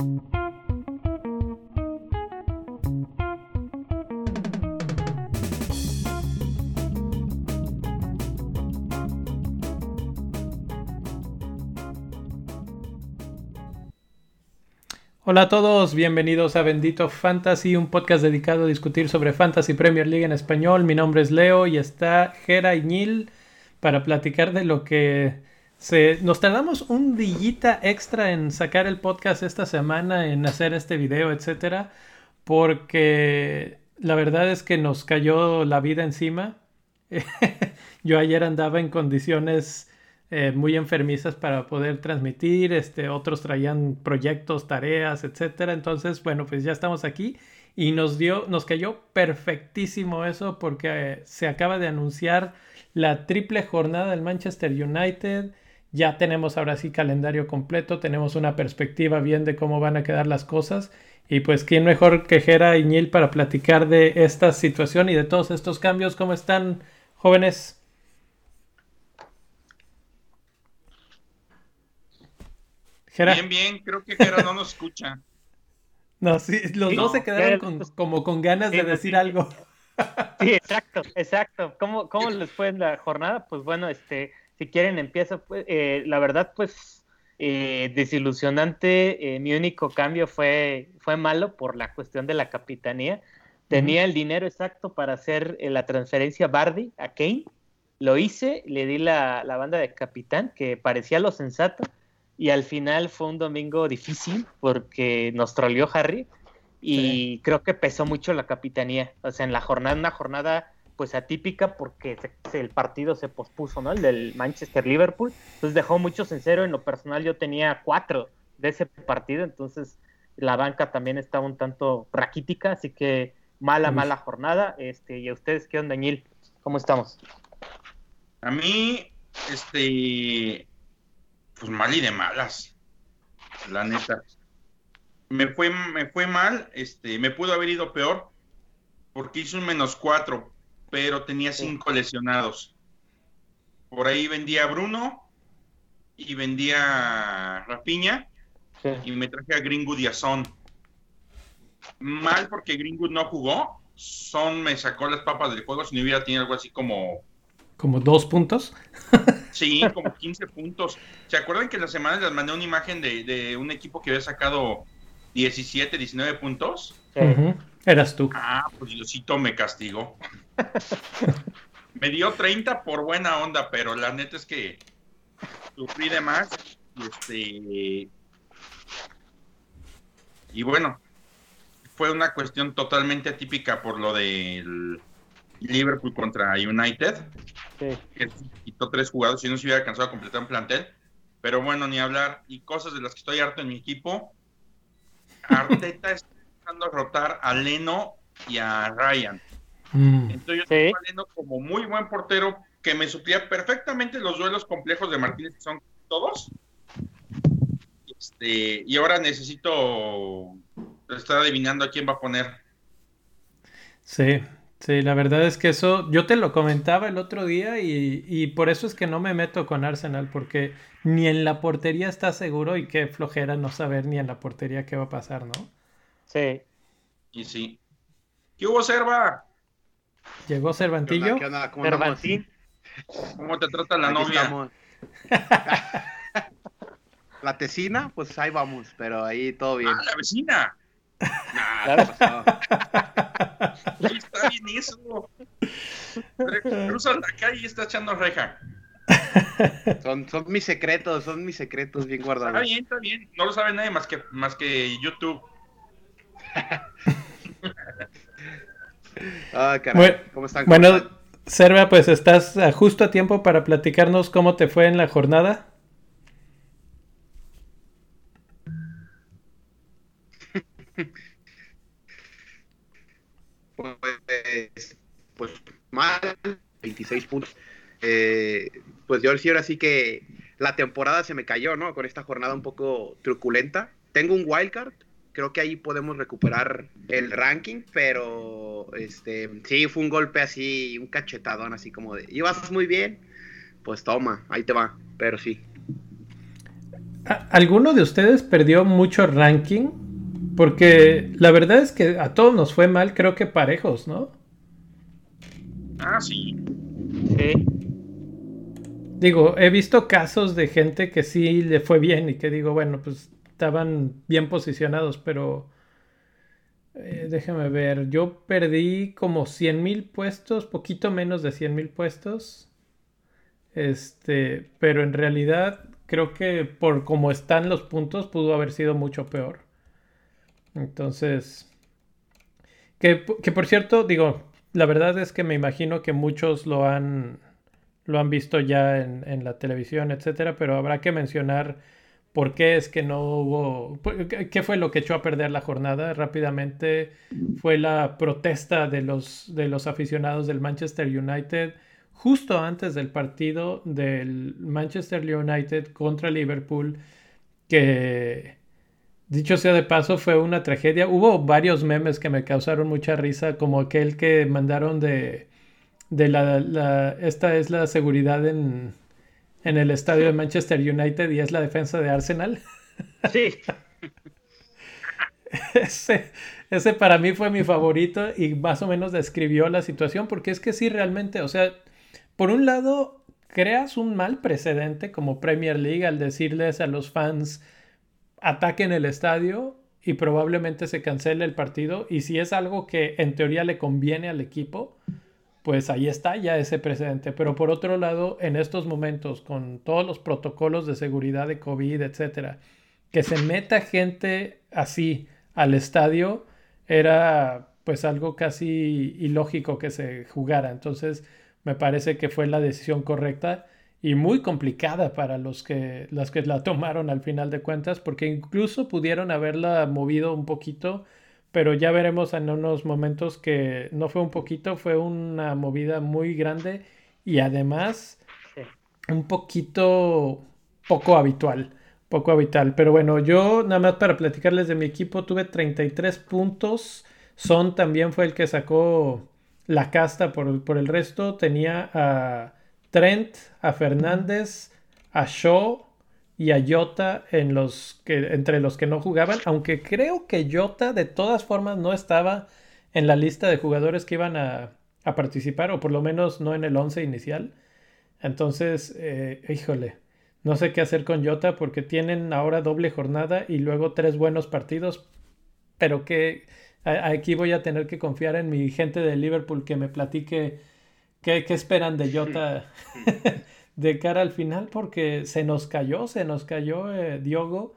Hola a todos, bienvenidos a Bendito Fantasy, un podcast dedicado a discutir sobre Fantasy Premier League en español. Mi nombre es Leo y está Gera Iñil para platicar de lo que Nos tardamos un dillita extra en sacar el podcast esta semana, en hacer este video, etcétera, porque la verdad es que nos cayó la vida encima. Yo ayer andaba en condiciones eh, muy enfermizas para poder transmitir, este, otros traían proyectos, tareas, etcétera. Entonces, bueno, pues ya estamos aquí y nos dio, nos cayó perfectísimo eso porque eh, se acaba de anunciar la triple jornada del Manchester United. Ya tenemos ahora sí calendario completo, tenemos una perspectiva bien de cómo van a quedar las cosas. Y pues, ¿quién mejor que Jera Iñil para platicar de esta situación y de todos estos cambios? ¿Cómo están, jóvenes? Bien, bien, creo que Jera no nos escucha. No, sí, los dos se quedaron como con ganas de decir algo. Sí, exacto, exacto. ¿Cómo, ¿Cómo les fue en la jornada? Pues bueno, este, si quieren empiezo. Pues, eh, la verdad, pues eh, desilusionante. Eh, mi único cambio fue, fue malo por la cuestión de la capitanía. Tenía el dinero exacto para hacer la transferencia Bardi a Kane. Lo hice, le di la, la banda de capitán, que parecía lo sensato y al final fue un domingo difícil porque nos troleó Harry y creo que pesó mucho la capitanía. O sea, en la jornada, una jornada pues atípica porque el partido se pospuso, ¿no? El del Manchester-Liverpool. Entonces dejó muchos en cero. En lo personal yo tenía cuatro de ese partido, entonces la banca también estaba un tanto raquítica, así que mala, mala jornada. Este, ¿Y a ustedes qué onda, Ñil? ¿Cómo estamos? A mí, este, pues mal y de malas, la neta. Me fue, me fue mal, este, me pudo haber ido peor, porque hice un menos cuatro, pero tenía cinco lesionados. Por ahí vendía a Bruno y vendía a Rapiña y me traje a Greenwood y a Son. Mal porque Greenwood no jugó, Son me sacó las papas del juego si no hubiera tenido algo así como como dos puntos. Sí, como 15 puntos. ¿Se acuerdan que en la semana les mandé una imagen de, un equipo que había sacado 17, 19 puntos? Eras tú. Ah, pues Diosito me castigó. me dio 30 por buena onda, pero la neta es que sufrí de más. Este, y bueno, fue una cuestión totalmente atípica por lo del Liverpool contra United. Que quitó tres jugadores y no se hubiera alcanzado a completar un plantel. Pero bueno, ni hablar. Y cosas de las que estoy harto en mi equipo. Arteta está empezando a rotar a Leno y a Ryan. Mm. Entonces yo estoy valiendo como muy buen portero que me suplía perfectamente los duelos complejos de Martínez, que son todos. Este, y ahora necesito estar adivinando a quién va a poner. Sí, Sí, la verdad es que eso, yo te lo comentaba el otro día y, por eso es que no me meto con Arsenal, porque ni en la portería está seguro y qué flojera no saber ni en la portería qué va a pasar, ¿no? Sí. Y sí. ¿Qué hubo, Serva? ¿Llegó Cervantillo? ¿Qué ¿Cómo te trata la novia? la tesina, pues ahí vamos, pero ahí todo bien. Ah, la vecina. Nah, está bien eso. Cruza la calle y está echando reja. Son, son mis secretos, son mis secretos bien guardados. Está bien, está bien. No lo sabe nadie más que, más que YouTube. ah, caray. Bueno, ¿Cómo están? bueno, Serva, pues estás justo a tiempo para platicarnos cómo te fue en la jornada. Pues, pues mal, 26 puntos. Eh, pues yo sí, ahora sí que la temporada se me cayó, ¿no? Con esta jornada un poco truculenta. Tengo un wildcard, creo que ahí podemos recuperar el ranking, pero este sí fue un golpe así, un cachetadón así como de, ibas muy bien, pues toma, ahí te va, pero sí. ¿Alguno de ustedes perdió mucho ranking? Porque la verdad es que a todos nos fue mal, creo que parejos, ¿no? Ah, sí. Sí. Digo, he visto casos de gente que sí le fue bien y que digo, bueno, pues estaban bien posicionados, pero eh, déjame ver, yo perdí como 100 mil puestos, poquito menos de 100 mil puestos. Este, pero en realidad creo que por cómo están los puntos pudo haber sido mucho peor. Entonces, que, que, por cierto, digo, la verdad es que me imagino que muchos lo han, lo han visto ya en, en la televisión, etcétera, pero habrá que mencionar por qué es que no hubo, qué fue lo que echó a perder la jornada rápidamente, fue la protesta de los, de los aficionados del Manchester United justo antes del partido del Manchester United contra Liverpool, que dicho sea de paso fue una tragedia. Hubo varios memes que me causaron mucha risa, como aquel que mandaron de, de la, esta es la seguridad en, en el estadio de Manchester United y es la defensa de Arsenal. Sí. ese, ese para mí fue mi favorito y más o menos describió la situación porque es que sí realmente, o sea, por un lado, creas un mal precedente como Premier League al decirles a los fans ataquen el estadio y probablemente se cancele el partido. Y si es algo que en teoría le conviene al equipo, pues ahí está ya ese precedente. Pero por otro lado, en estos momentos, con todos los protocolos de seguridad de COVID, etcétera, que se meta gente así al estadio era pues algo casi ilógico que se jugara. Entonces, me parece que fue la decisión correcta y muy complicada para los que, las que la tomaron al final de cuentas, porque incluso pudieron haberla movido un poquito, pero ya veremos en unos momentos que no fue un poquito, fue una movida muy grande y además un poquito poco habitual, poco habitual. Pero bueno, yo nada más para platicarles de mi equipo tuve 33 puntos. Son también fue el que sacó la casta por, por, el resto tenía a Trent, a Fernández, a Shaw y a Jota entre los que no jugaban, aunque creo que Jota de todas formas no estaba en la lista de jugadores que iban a, participar, o por lo menos no en el 11 inicial. Entonces, eh, híjole, no sé qué hacer con Jota porque tienen ahora doble jornada y luego tres buenos partidos, pero que aquí voy a tener que confiar en mi gente de Liverpool que me platique qué, esperan de Jota de cara al final, porque se nos cayó, se nos cayó eh, Diogo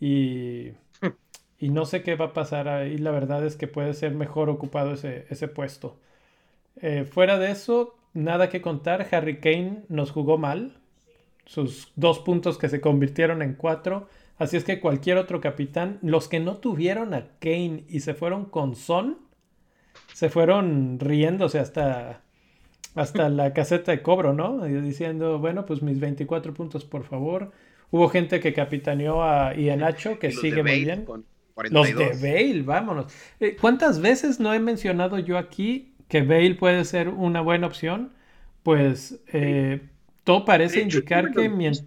y, y, no sé qué va a pasar ahí. La verdad es que puede ser mejor ocupado ese, ese puesto. Eh, fuera de eso, nada que contar. Harry Kane nos jugó mal. Sus dos puntos que se convirtieron en cuatro Así es que cualquier otro capitán, los que no tuvieron a Kane y se fueron con Son, se fueron riéndose hasta, hasta la caseta de cobro, ¿no? diciendo, bueno, pues mis 24 puntos, por favor. Hubo gente que capitaneó a Ianacho, que sigue muy bien. Los de Bale, vámonos. Eh, ¿Cuántas veces no he mencionado yo aquí que Bale puede ser una buena opción? Pues eh, todo parece indicar que... Mientras...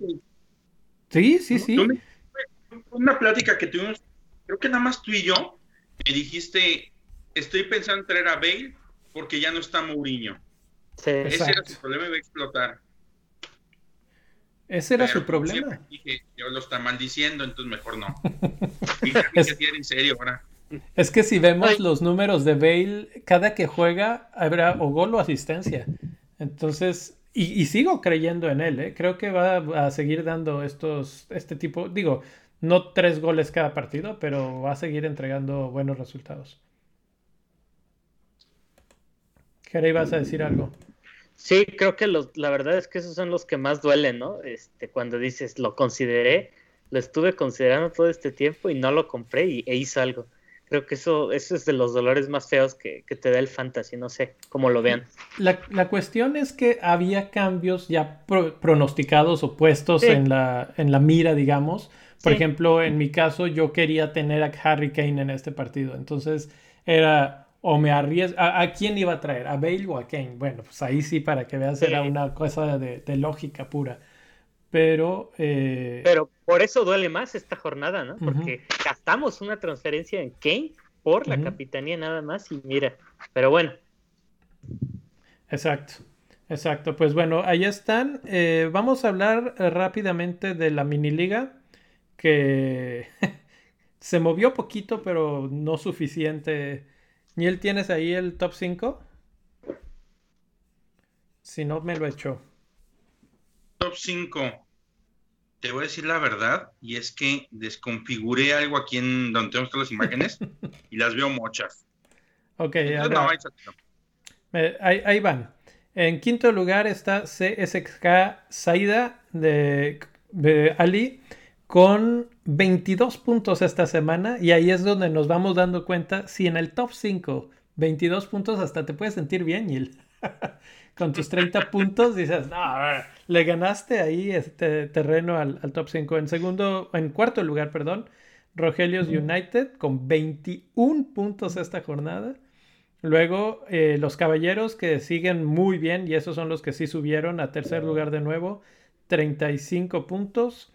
Sí, sí, sí una plática que tuvimos, creo que nada más tú y yo, me dijiste, estoy pensando en traer a Bale porque ya no está Mourinho. Ese era su problema y va a explotar. Ese era su problema. Dije, yo lo está maldiciendo, entonces mejor no. es, que en serio ahora. Es que si vemos los números de Bale, cada que juega habrá o gol o asistencia. Entonces, y, y sigo creyendo en él, ¿eh? creo que va a seguir dando estos, este tipo, digo, no tres goles cada partido, pero va a seguir entregando buenos resultados. Jerry, ¿vas a decir algo? Sí, creo que los, la verdad es que esos son los que más duelen, ¿no? Este, cuando dices, lo consideré, lo estuve considerando todo este tiempo y no lo compré y, e hizo algo. Creo que eso, eso es de los dolores más feos que, te da el fantasy, no sé cómo lo vean. La, cuestión es que había cambios ya pronosticados o puestos en, la, en la mira, digamos, por ejemplo, en mi caso, yo quería tener a Harry Kane en este partido. Entonces, era o me arriesgo. ¿A, quién iba a traer? ¿A Bale o a Kane? Bueno, pues ahí sí, para que veas, era una cosa de, lógica pura. Pero, eh, pero por eso duele más esta jornada, ¿no? Porque gastamos una transferencia en Kane por la capitanía nada más y mira, pero bueno. Exacto, exacto. Pues bueno, ahí están. Eh, vamos a hablar eh, rápidamente de la mini liga que se movió poquito, pero no suficiente. Niel, ¿tienes ahí el top 5? Si no, me lo echó. Top 5 te voy a decir la verdad, y es que desconfiguré algo aquí en donde tenemos todas las imágenes y las veo muchas. Ok, ahí, van. En quinto lugar está CSK Saida de, Ali con 22 puntos esta semana y ahí es donde nos vamos dando cuenta si en el top 5 22 puntos hasta te puedes sentir bien, Yil. con tus 30 puntos dices, no, le ganaste ahí este terreno al, top 5. En segundo, en cuarto lugar, perdón, Rogelios United con 21 puntos esta jornada. Luego eh, los Caballeros que siguen muy bien y esos son los que sí subieron a tercer lugar de nuevo, 35 puntos.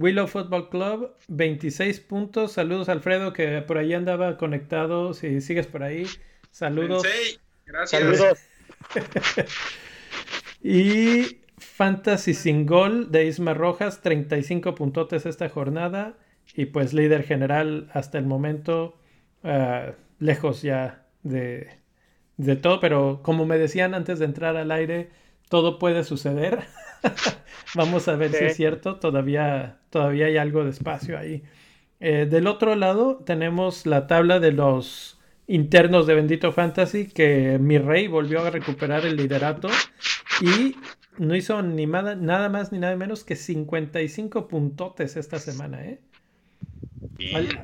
Willow Football Club, 26 puntos. Saludos Alfredo que por ahí andaba conectado. Si sigues por ahí, saludos. Gracias. Saludos. y Fantasy sin gol de Isma Rojas, 35 puntotes esta jornada. Y pues líder general hasta el momento, ah, lejos ya de, de, todo. Pero como me decían antes de entrar al aire, todo puede suceder. Vamos a ver si es cierto. Todavía, todavía hay algo de espacio ahí. Eh, del otro lado tenemos la tabla de los internos de Bendito Fantasy que mi rey volvió a recuperar el liderato y no hizo ni nada, más ni nada menos que 55 puntotes esta semana, ¿eh? eh,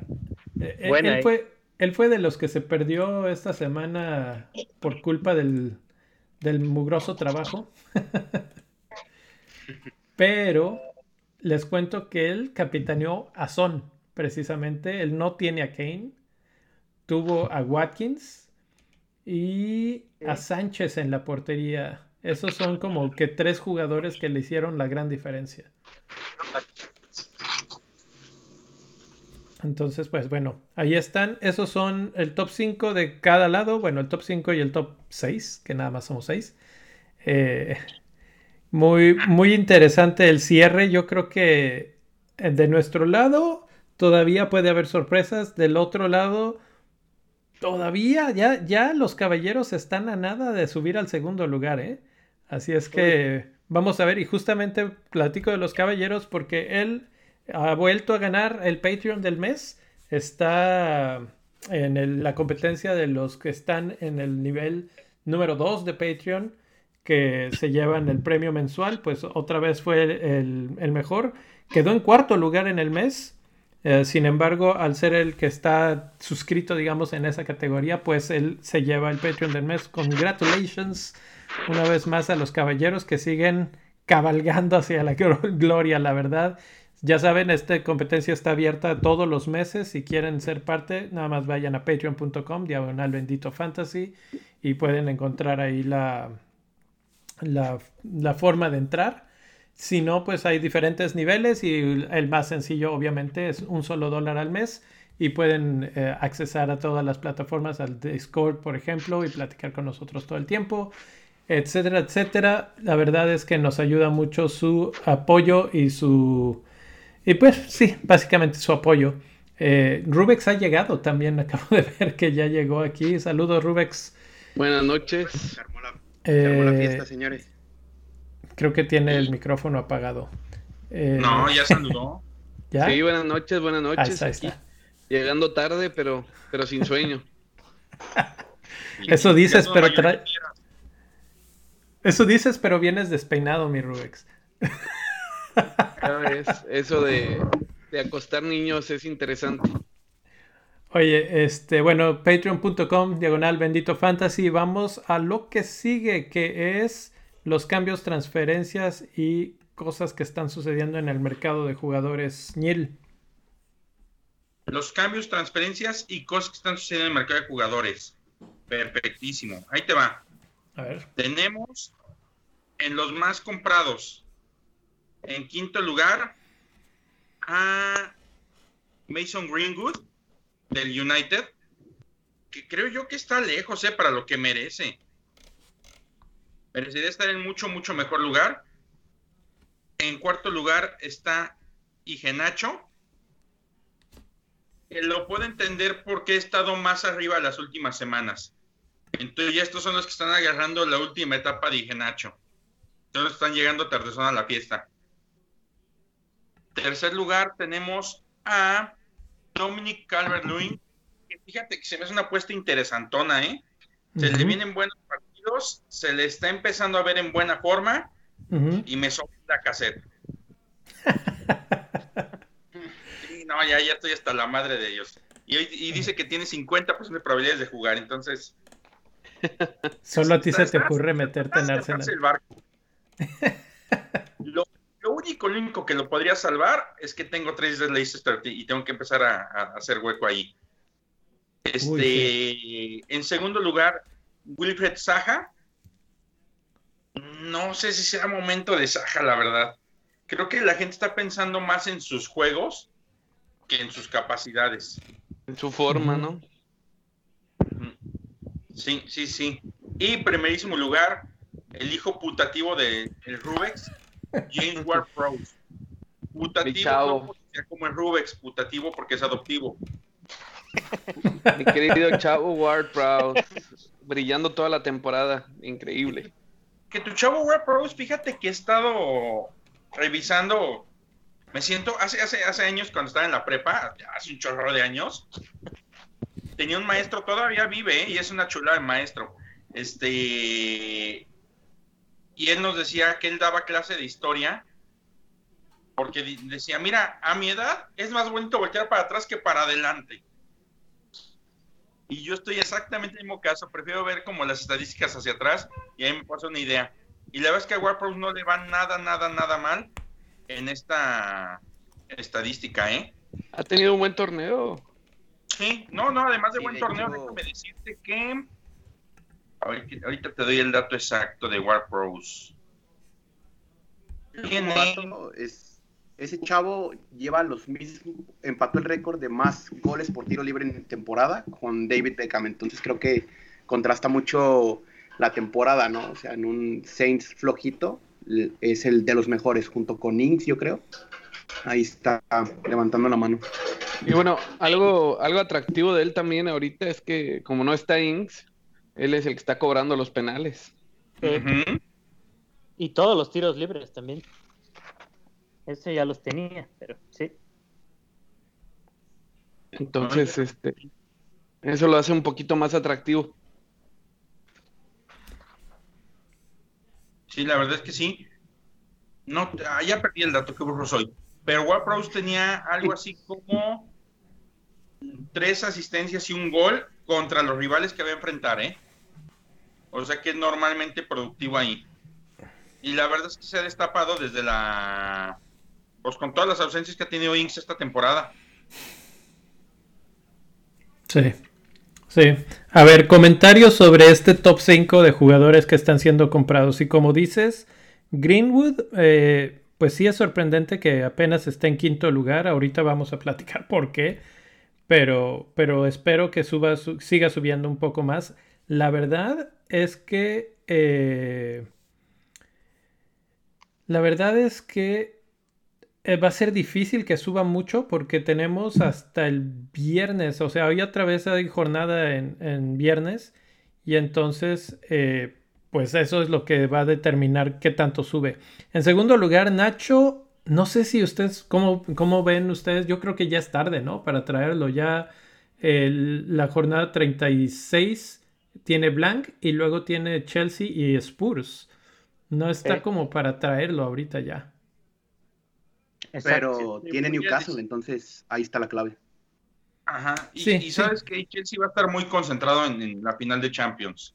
eh él, fue, él fue de los que se perdió esta semana por culpa del, del mugroso trabajo. Pero les cuento que él capitaneó a Son, precisamente. Él no tiene a Kane tuvo a Watkins y a Sánchez en la portería. Esos son como que tres jugadores que le hicieron la gran diferencia. Entonces, pues bueno, ahí están. Esos son el top 5 de cada lado. Bueno, el top 5 y el top 6, que nada más somos 6. Eh, muy, muy interesante el cierre. Yo creo que eh, de nuestro lado todavía puede haber sorpresas. Del otro lado, Todavía, ya, ya los caballeros están a nada de subir al segundo lugar, ¿eh? Así es que vamos a ver, y justamente platico de los caballeros porque él ha vuelto a ganar el Patreon del mes. Está en la competencia de los que están en el nivel número 2 de Patreon, que se llevan el premio mensual, pues otra vez fue el, el mejor. Quedó en cuarto lugar en el mes eh, sin embargo, al ser el que está suscrito, digamos, en esa categoría, pues él se lleva el Patreon del mes. Congratulations una vez más a los caballeros que siguen cabalgando hacia la gloria, la verdad. Ya saben, esta competencia está abierta todos los meses. Si quieren ser parte, nada más vayan a patreon.com, diagonal bendito fantasy, y pueden encontrar ahí la, la, forma de entrar. Si no, pues hay diferentes niveles y el más sencillo obviamente es un solo dólar al mes y pueden eh, accesar a todas las plataformas, al Discord por ejemplo, y platicar con nosotros todo el tiempo, etcétera, etcétera. La verdad es que nos ayuda mucho su apoyo y su... Y pues sí, básicamente su apoyo. Eh, Rubex ha llegado también, acabo de ver que ya llegó aquí. Saludos Rubex. Buenas noches. La, eh, fiesta, señores. Creo que tiene el micrófono apagado. Eh, no, ya saludó. ¿Ya? Sí, buenas noches, buenas noches. Ahí está. Llegando tarde, pero, pero sin sueño. Eso dices, pero Eso dices, pero vienes despeinado, mi Rubex. eso de, de acostar niños es interesante. Oye, este, bueno, patreon.com, diagonal bendito fantasy. Vamos a lo que sigue, que es los cambios, transferencias y cosas que están sucediendo en el mercado de jugadores. Nil. Los cambios, transferencias y cosas que están sucediendo en el mercado de jugadores. Perfectísimo. Ahí te va. A ver. Tenemos en los más comprados En quinto lugar, a Mason Greenwood del United, que creo yo que está lejos, ¿eh? Para lo que merece. Merecería estar en mucho, mucho mejor lugar. En cuarto lugar está Igenacho. Que lo puedo entender porque he estado más arriba las últimas semanas. Entonces ya estos son los que están agarrando la última etapa de Igenacho. Entonces están llegando tardezón a la fiesta. Tercer lugar tenemos a Dominic Calvert-Lewin. Fíjate que se me hace una apuesta interesantona, ¿eh? Se le vienen buenos partidos, se le está empezando a ver en buena forma y me sobra la cassette. no, ya, ya estoy hasta la madre de ellos. Y, y dice que tiene 50% de probabilidades de jugar, entonces. Solo a ti se te ocurre meterte en Arsenal. El barco. lo, único, lo único que lo podría salvar es que tengo tres de Leicester y tengo que empezar a, hacer hueco ahí. Este, en segundo lugar, Wilfred Saja. No sé si sea momento de Saja, la verdad. Creo que la gente está pensando más en sus juegos que en sus capacidades. En su forma, ¿no? Sí, sí, sí. Y primerísimo lugar, el hijo putativo de el Rubex, James Ward Prowse. Putativo como el Rubex, putativo porque es adoptivo. Mi querido chavo Ward Prowse, brillando toda la temporada, increíble. Que tu chavo Ward Prowse, fíjate que he estado revisando, me siento, hace, hace, hace años cuando estaba en la prepa, hace un chorro de años, tenía un maestro, todavía vive, ¿eh? y es una chula de maestro. Este, y él nos decía que él daba clase de historia porque decía, mira, a mi edad es más bonito voltear para atrás que para adelante. Y yo estoy exactamente en el mismo caso, prefiero ver como las estadísticas hacia atrás y ahí me pasa una idea. Y la verdad es que a Warpros no le va nada, nada, nada mal en esta estadística, ¿eh? Ha tenido un buen torneo. Sí, no, no, además de buen torneo, déjame decirte que Ahorita, te doy el dato exacto de War Pros. Es, ese chavo lleva los mismos, empató el récord de más goles por tiro libre en temporada con David Beckham. Entonces creo que contrasta mucho la temporada, ¿no? O sea, en un Saints flojito es el de los mejores, junto con Inks, yo creo. Ahí está levantando la mano. Y bueno, algo, algo atractivo de él también ahorita es que como no está Inks, él es el que está cobrando los penales. Y todos los tiros libres también. Ese ya los tenía, pero sí. Entonces, este, eso lo hace un poquito más atractivo. Sí, la verdad es que sí. No, ya perdí el dato que burro soy. Pero Warpros tenía algo así como tres asistencias y un gol contra los rivales que va a enfrentar, ¿eh? O sea que es normalmente productivo ahí. Y la verdad es que se ha destapado desde la. Pues con todas las ausencias que ha tenido Inks esta temporada. Sí. Sí. A ver, comentarios sobre este top 5 de jugadores que están siendo comprados. Y como dices, Greenwood, eh, pues sí es sorprendente que apenas esté en quinto lugar. Ahorita vamos a platicar por qué. Pero, pero espero que suba, siga subiendo un poco más. La verdad es que... Eh, la verdad es que eh, va a ser difícil que suba mucho porque tenemos hasta el viernes, o sea, hoy otra vez hay jornada en, viernes y entonces, eh, pues eso es lo que va a determinar qué tanto sube. En segundo lugar, Nacho, no sé si ustedes, ¿cómo, cómo ven ustedes? Yo creo que ya es tarde, ¿no? Para traerlo ya la jornada 36 tiene Blank y luego tiene Chelsea y Spurs. No está como para traerlo ahorita ya. Pero tiene Newcastle, entonces ahí está la clave. Ajá. Y, sabes que Chelsea va a estar muy concentrado en, la final de Champions.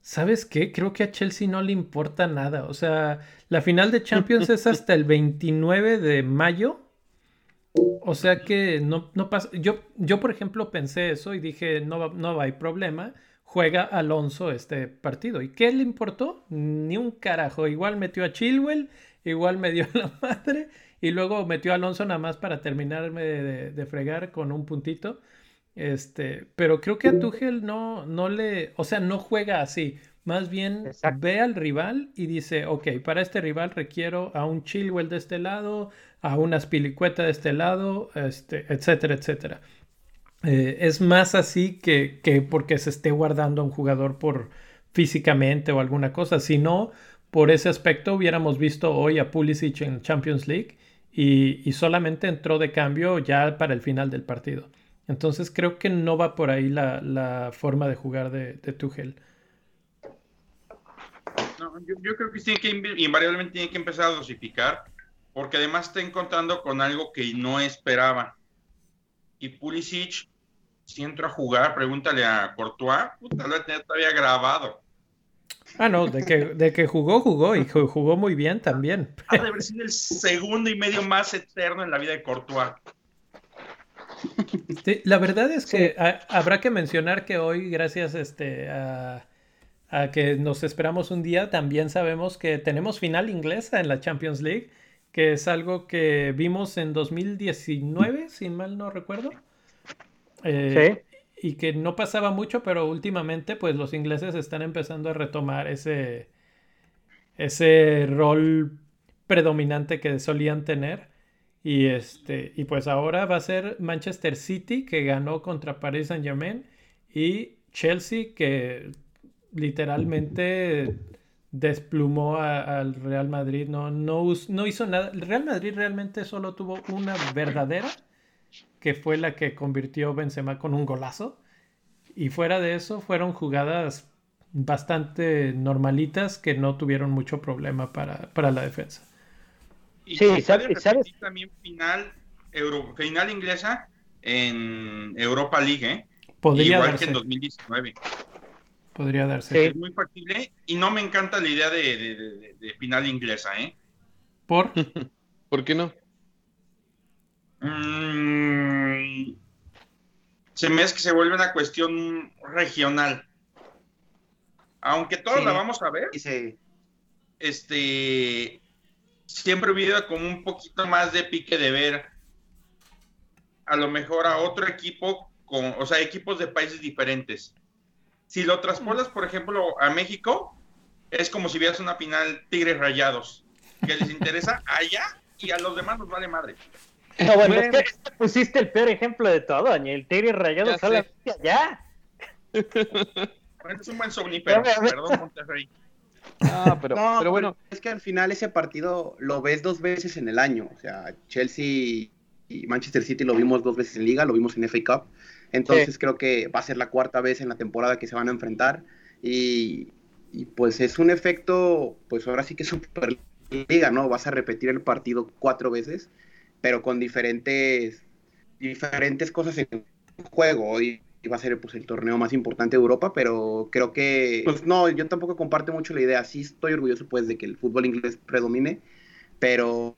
¿Sabes qué? Creo que a Chelsea no le importa nada. O sea, la final de Champions es hasta el 29 de mayo. O sea que no, no pasa. Yo, yo, por ejemplo, pensé eso y dije, no, no hay problema juega Alonso este partido. ¿Y qué le importó? Ni un carajo. Igual metió a Chilwell igual me dio la madre. Y luego metió a Alonso nada más para terminarme de, fregar con un puntito. Este, pero creo que a Tuchel no, no le, o sea, no juega así. Más bien ve al rival y dice, ok, para este rival requiero a un Chilwell de este lado, a una Spilicueta de este lado, este, etcétera, etcétera. Eh, es más así que, que, porque se esté guardando a un jugador por físicamente o alguna cosa. Si no, por ese aspecto hubiéramos visto hoy a Pulisic en Champions League y, solamente entró de cambio ya para el final del partido. Entonces creo que no va por ahí la, forma de jugar de, de Tuchel. yo, creo que, que invariablemente tiene que empezar a dosificar, porque además está encontrando con algo que no esperaba. Y Pulisic si entro a jugar, pregúntale a Courtois, puta, lo todavía grabado. Ah, no, de que, de que jugó, jugó y jugó muy bien también. Ha de haber sido el segundo y medio más eterno en la vida de Courtois. la verdad es que habrá que mencionar que hoy, gracias este, a, a, que nos esperamos un día, también sabemos que tenemos final inglesa en la Champions League, que es algo que vimos en 2019, si mal no recuerdo. Eh, y que no pasaba mucho, pero últimamente pues los ingleses están empezando a retomar ese, ese rol predominante que solían tener. Y, este, y pues ahora va a ser Manchester City que ganó contra Paris Saint Germain y Chelsea que literalmente desplumó al Real Madrid. No, no, no hizo nada. El Real Madrid realmente solo tuvo una verdadera que fue la que convirtió Benzema con un golazo. Y fuera de eso, fueron jugadas bastante normalitas que no tuvieron mucho problema para, la defensa. Y sí, ¿sabes? también final, Euro, final inglesa en Europa League, ¿eh? Podría Igual que en 2019. Podría darse. Es muy factible y no me encanta la idea de, de final inglesa, ¿eh? ¿Por? ¿Por qué no? Mm, se me es que se vuelve una cuestión regional. Aunque todos la vamos a ver, este siempre hubiera como un poquito más de pique de ver a lo mejor a otro equipo con, o sea, equipos de países diferentes. Si lo transportas, por ejemplo, a México, es como si vieras una final Tigres Rayados, que les interesa allá y a los demás nos vale madre. No, bueno, es que pusiste el peor ejemplo de todo, el Tigre rayado solamente allá. Bueno, es un buen somnífero, perdón, Monterrey. Ah, pero, pero bueno. Es que al final ese partido lo ves dos veces en el año. O sea, Chelsea y Manchester City lo vimos dos veces en Liga, lo vimos en FA Cup. Entonces creo que va a ser la cuarta vez en la temporada que se van a enfrentar. Y, y pues es un efecto, pues ahora sí que es Liga, ¿no? Vas a repetir el partido cuatro veces pero con diferentes, diferentes cosas en juego. Hoy va a ser pues, el torneo más importante de Europa, pero creo que, pues no, yo tampoco comparto mucho la idea. Sí estoy orgulloso pues de que el fútbol inglés predomine, pero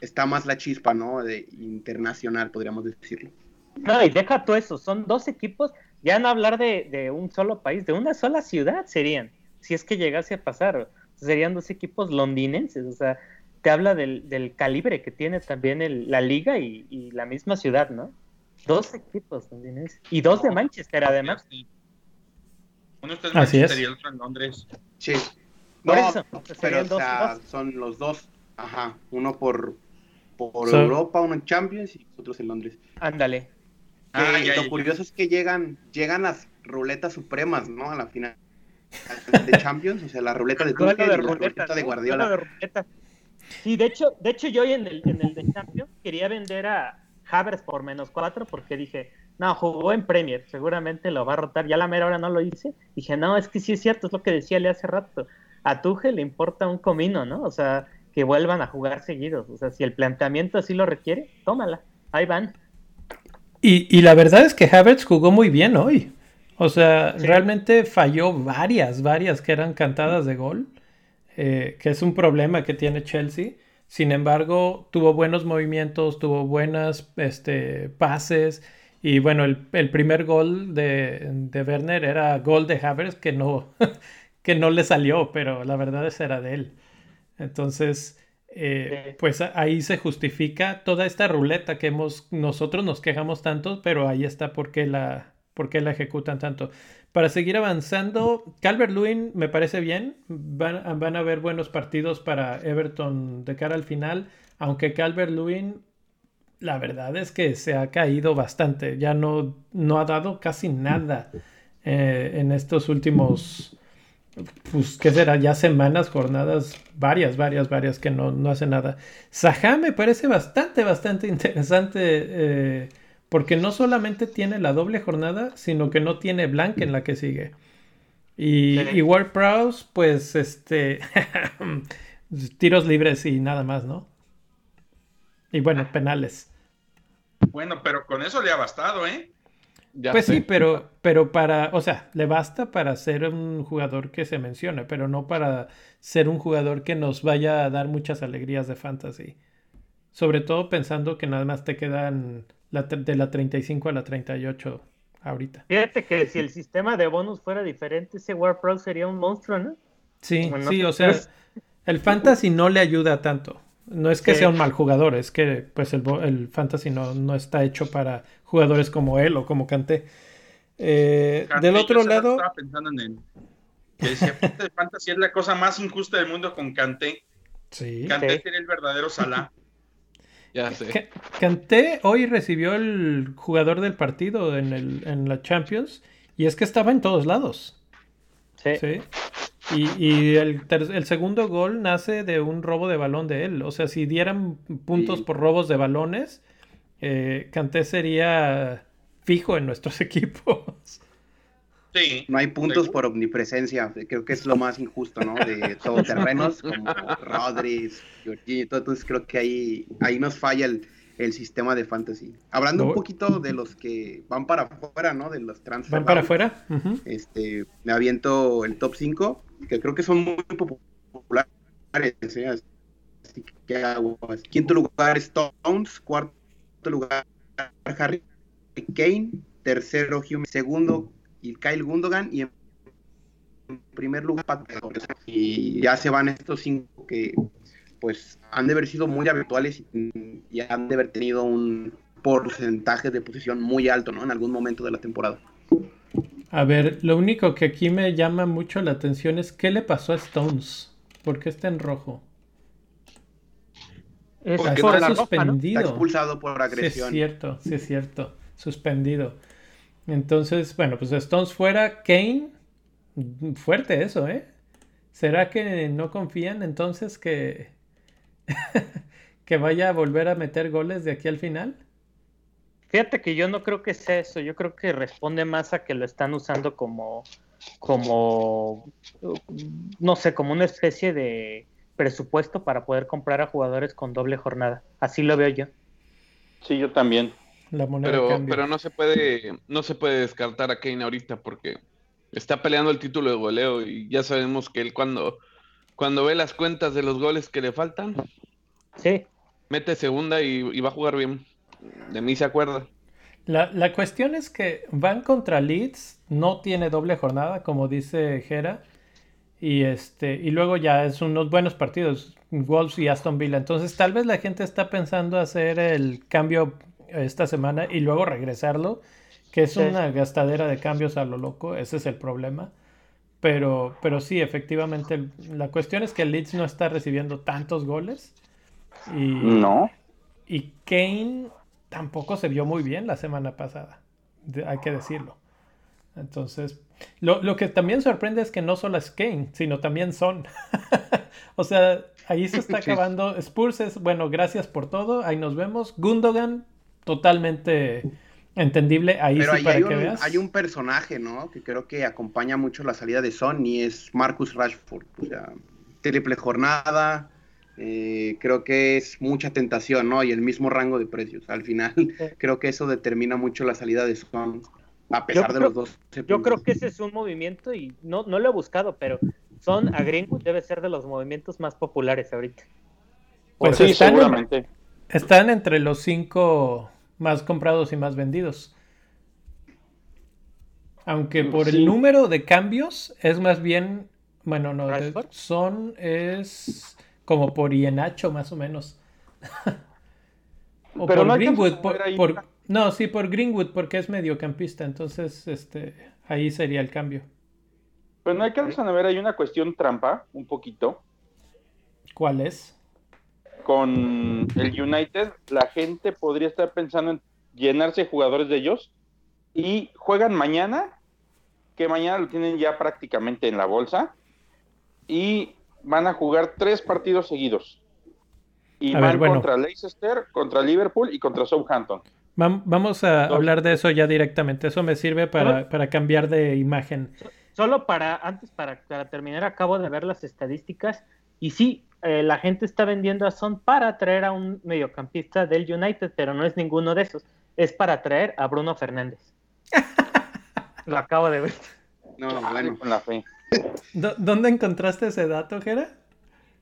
está más la chispa, ¿no? De internacional, podríamos decirlo. No, y deja todo eso, son dos equipos, ya no hablar de, de un solo país, de una sola ciudad serían, si es que llegase a pasar, serían dos equipos londinenses, o sea, te habla del, del calibre que tiene también el, la liga y, y, la misma ciudad, ¿no? Dos equipos también Y dos de Manchester, además. Uno está en Manchester y el otro en Londres. Sí. Por eso, pero o sea, son los dos. Ajá. Uno por, por Europa, uno en Champions y otros en Londres. Ándale. Ah, lo curioso es que llegan, llegan las ruletas supremas, ¿no? A la final de Champions, o sea, la ruleta de Tuchel y la ruleta de Guardiola. Sí, de hecho, de hecho yo en el, en el de Champions quería vender a Havers por menos cuatro porque dije, no, jugó en Premier, seguramente lo va a rotar. Ya la mera hora no lo hice. Dije, no, es que sí es cierto, es lo que decía le hace rato. A Tuchel le importa un comino, ¿no? O sea, que vuelvan a jugar seguidos. O sea, si el planteamiento así lo requiere, tómala. Ahí van. Y, y la verdad es que Havertz jugó muy bien hoy. O sea, realmente falló varias, varias que eran cantadas de gol. Eh, que es un problema que tiene Chelsea. Sin embargo, tuvo buenos movimientos, tuvo buenas este, pases. Y bueno, el, primer gol de, de, Werner era gol de Havertz que no, que no le salió, pero la verdad es era de él. Entonces, eh, pues ahí se justifica toda esta ruleta que hemos, nosotros nos quejamos tanto, pero ahí está por qué la, por la ejecutan tanto. Para seguir avanzando, Calvert Lewin me parece bien. Van, a haber buenos partidos para Everton de cara al final. Aunque Calvert Lewin, la verdad es que se ha caído bastante. Ya no, no ha dado casi nada eh, en estos últimos pues, ¿qué será? Ya semanas, jornadas, varias, varias, varias que no, no hace nada. Saha me parece bastante, bastante interesante eh, porque no solamente tiene la doble jornada, sino que no tiene blank en la que sigue. Y, y Ward Prowse, pues, este, tiros libres y nada más, ¿no? Y bueno, penales. Bueno, pero con eso le ha bastado, ¿eh? pues sí, pero, pero para, o sea, le basta para ser un jugador que se mencione, pero no para ser un jugador que nos vaya a dar muchas alegrías de fantasy. Sobre todo pensando que nada más te quedan de la 35 a la 38 ahorita. Fíjate que si el sistema de bonus fuera diferente, ese War Pro sería un monstruo, ¿no? Sí, sí, o sea, el fantasy no le ayuda tanto. No es que sea un mal jugador, es que pues el, el fantasy no, no, está hecho para jugadores como él o como Kanté. Eh, del otro lado... Estaba pensando en él. Que el fantasy es la cosa más injusta del mundo con Kanté. Sí. Kanté sí. el verdadero Salah. Ya sé. Kanté hoy recibió el jugador del partido en, el, en la Champions y es que estaba en todos lados. Sí. ¿Sí? Y, el, el, segundo gol nace de un robo de balón de él. O sea, si dieran puntos por robos de balones, eh, Canté sería fijo en nuestros equipos. Sí. No hay puntos por omnipresencia. Creo que es lo más injusto, ¿no? De todoterrenos como Rodri, Jorginho. Entonces creo que ahí, ahí nos falla el, el sistema de fantasy. Hablando un poquito de los que van para afuera, ¿no? De los transfer. ¿Van para afuera? Este, me aviento el top 5, que creo que son muy populares. ¿eh? Así que Quinto lugar, Stones. Cuarto lugar, Harry Kane. Tercero, Hume. Segundo, y Kyle Gundogan. Y en primer lugar, Y ya se van estos cinco que pues han de haber sido muy habituales y, han de haber tenido un porcentaje de posición muy alto, ¿no? En algún momento de la temporada. A ver, lo único que aquí me llama mucho la atención es qué le pasó a Stones. ¿Por qué está en rojo? está suspendido. Está expulsado por agresión. Sí, es cierto, sí es cierto. Suspendido. Entonces, bueno, pues Stones fuera, Kane, fuerte eso, ¿eh? ¿Será que no confían entonces que, que vaya a volver a meter goles de aquí al final? Fíjate que yo no creo que sea eso, yo creo que responde más a que lo están usando como, como, no sé, como una especie de presupuesto para poder comprar a jugadores con doble jornada. Así lo veo yo. Sí, yo también. Pero, pero no se puede, no se puede descartar a Kane ahorita porque está peleando el título de goleo y ya sabemos que él cuando, cuando ve las cuentas de los goles que le faltan, Sí. Mete segunda y, va a jugar bien. De mí se acuerda. La, cuestión es que van contra Leeds, no tiene doble jornada, como dice Jera. Y este, y luego ya es unos buenos partidos, Wolves y Aston Villa. Entonces, tal vez la gente está pensando hacer el cambio esta semana y luego regresarlo, que es una gastadera de cambios a lo loco, ese es el problema. Pero, pero sí, efectivamente, la cuestión es que el Leeds no está recibiendo tantos goles y, no. Y Kane tampoco se vio muy bien la semana pasada, hay que decirlo. Entonces, lo, que también sorprende es que no solo es Kane, sino también Son. o sea, ahí se está acabando. Spurs es, bueno, gracias por todo, ahí nos vemos. Gundogan, totalmente entendible, ahí sí para hay que un, veas. Hay un personaje, ¿no? Que creo que acompaña mucho la salida de Son y es Marcus Rashford. O sea, triple jornada, eh, creo que es mucha tentación, ¿no? Y el mismo rango de precios. Al final, creo que eso determina mucho la salida de Son, a pesar de los dos. Yo creo que ese es un movimiento y no, no lo he buscado, pero Son a Greenwood debe ser de los movimientos más populares ahorita. Pues sí, están, seguramente. Están entre los cinco más comprados y más vendidos. Aunque por el número de cambios es más bien, bueno, no, Son es como por Ienacho más o menos. o por Greenwood, por, no, sí, por Greenwood porque es mediocampista, entonces este ahí sería el cambio. Pero no hay que a ver, hay una cuestión trampa, un poquito. ¿Cuál es? Con el United, la gente podría estar pensando en llenarse de jugadores de ellos y juegan mañana, que mañana lo tienen ya prácticamente en la bolsa, y van a jugar tres partidos seguidos. Y van contra Leicester, contra Liverpool y contra Southampton. Vamos a hablar de eso ya directamente. Eso me sirve para, para cambiar de imagen. Solo para, antes, para, terminar, acabo de ver las estadísticas. Y sí, eh, la gente está vendiendo a Son para traer a un mediocampista del United, pero no es ninguno de esos. Es para traer a Bruno Fernández. Lo acabo de ver. No, bueno, con la fe. ¿Dónde encontraste ese dato, Jera?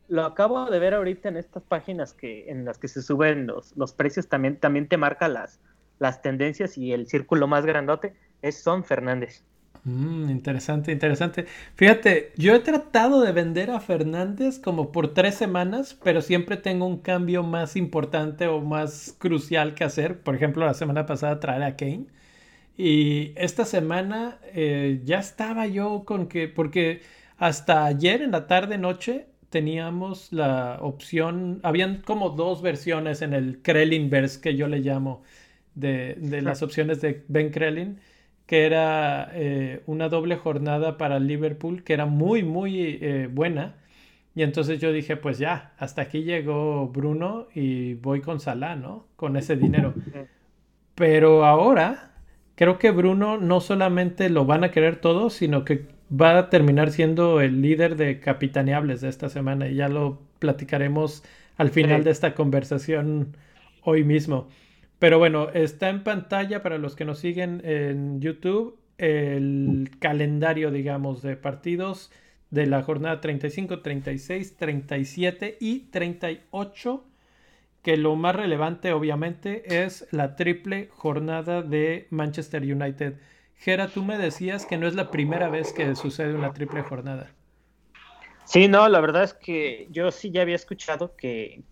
Lo acabo de ver ahorita en estas páginas que en las que se suben los, los precios también también te marca las las tendencias y el círculo más grandote es Son Fernández. Mm, interesante, interesante. Fíjate, yo he tratado de vender a Fernández como por tres semanas, pero siempre tengo un cambio más importante o más crucial que hacer. Por ejemplo, la semana pasada traer a Kane. Y esta semana eh, ya estaba yo con que, porque hasta ayer en la tarde noche teníamos la opción, habían como dos versiones en el Krellinverse que yo le llamo de, las opciones de Ben Krellin, que era eh, una doble jornada para Liverpool, que era muy, muy eh, buena. Y entonces yo dije, pues ya, hasta aquí llegó Bruno y voy con Salah, ¿no? Con ese dinero. Pero ahora creo que Bruno no solamente lo van a querer todos, sino que va a terminar siendo el líder de capitaneables de esta semana y ya lo platicaremos al final de esta conversación hoy mismo. Pero bueno, está en pantalla para los que nos siguen en YouTube el calendario, digamos, de partidos de la jornada 35, 36, 37 y 38, que lo más relevante obviamente es la triple jornada de Manchester United. Gera, tú me decías que no es la primera vez que sucede una triple jornada. Sí, no, la verdad es que yo sí ya había escuchado que,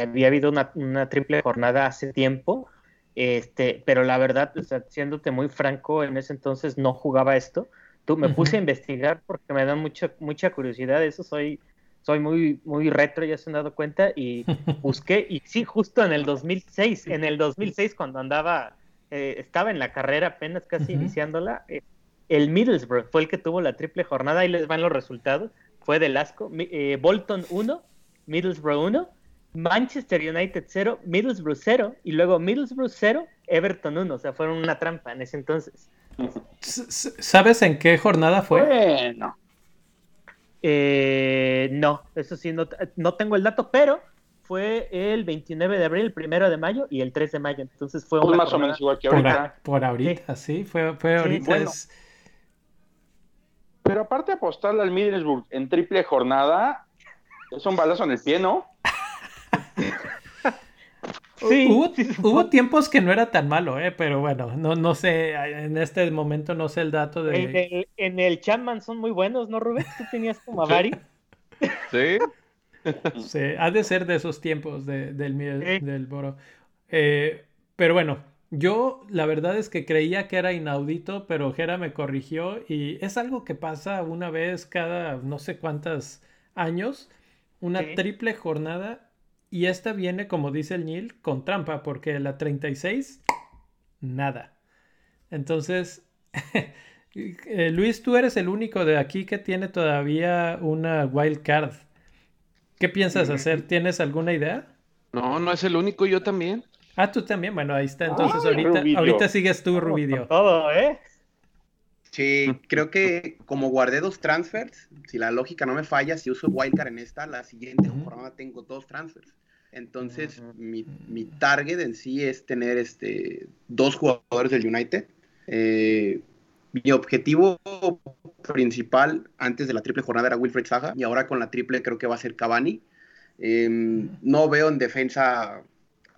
había habido una, una triple jornada hace tiempo este, pero la verdad, o sea, siéndote muy franco, en ese entonces no jugaba esto. Tú me puse a investigar porque me da mucha, mucha curiosidad. Eso soy, soy muy, muy retro, ya se han dado cuenta. Y busqué, y sí, justo en el 2006, en el 2006, cuando andaba, eh, estaba en la carrera apenas casi iniciándola, eh, el Middlesbrough fue el que tuvo la triple jornada. Ahí les van los resultados. Fue del asco. Eh, Bolton 1, Middlesbrough 1, Manchester United 0, Middlesbrough 0 y luego Middlesbrough 0, Everton 1. O sea, fueron una trampa en ese entonces. ¿Sabes en qué jornada fue? Bueno. Eh, no, eso sí, no, tengo el dato, pero fue el 29 de abril, el 1 de mayo y el 3 de mayo. Entonces fue pues más o menos igual que ahorita. Por, ahorita, sí, fue, fue ahorita. Pero aparte apostarle al Middlesbrough en triple jornada, es un balazo en el pie, ¿no? Sí, hubo, tiempos que no era tan malo, ¿eh? pero bueno, no, no sé, en este momento no sé el dato de... En el, Chapman son muy buenos, ¿no, Rubén? Tú tenías como a Bari. Sí. sí, ha de ser de esos tiempos del, del Boro. Eh, pero bueno, yo la verdad es que creía que era inaudito, pero Jera me corrigió y es algo que pasa una vez cada no sé cuántos años, una triple jornada y esta viene, como dice el Nil, con trampa, porque la 36, nada. Entonces, eh, Luis, tú eres el único de aquí que tiene todavía una wild card. ¿Qué piensas hacer? ¿Tienes alguna idea? No, no es el único, yo también. Ah, tú también. Bueno, ahí está. Entonces, ahorita, ahorita sigues tú, Rubidio. Todo, ¿eh? Sí, creo que como guardé dos transfers, si la lógica no me falla, si uso wildcard en esta, la siguiente jornada tengo dos transfers. Entonces, mi, target en sí es tener este, dos jugadores del United. Eh, mi objetivo principal antes de la triple jornada era Wilfred Saga y ahora con la triple creo que va a ser Cavani. Em, no veo en defensa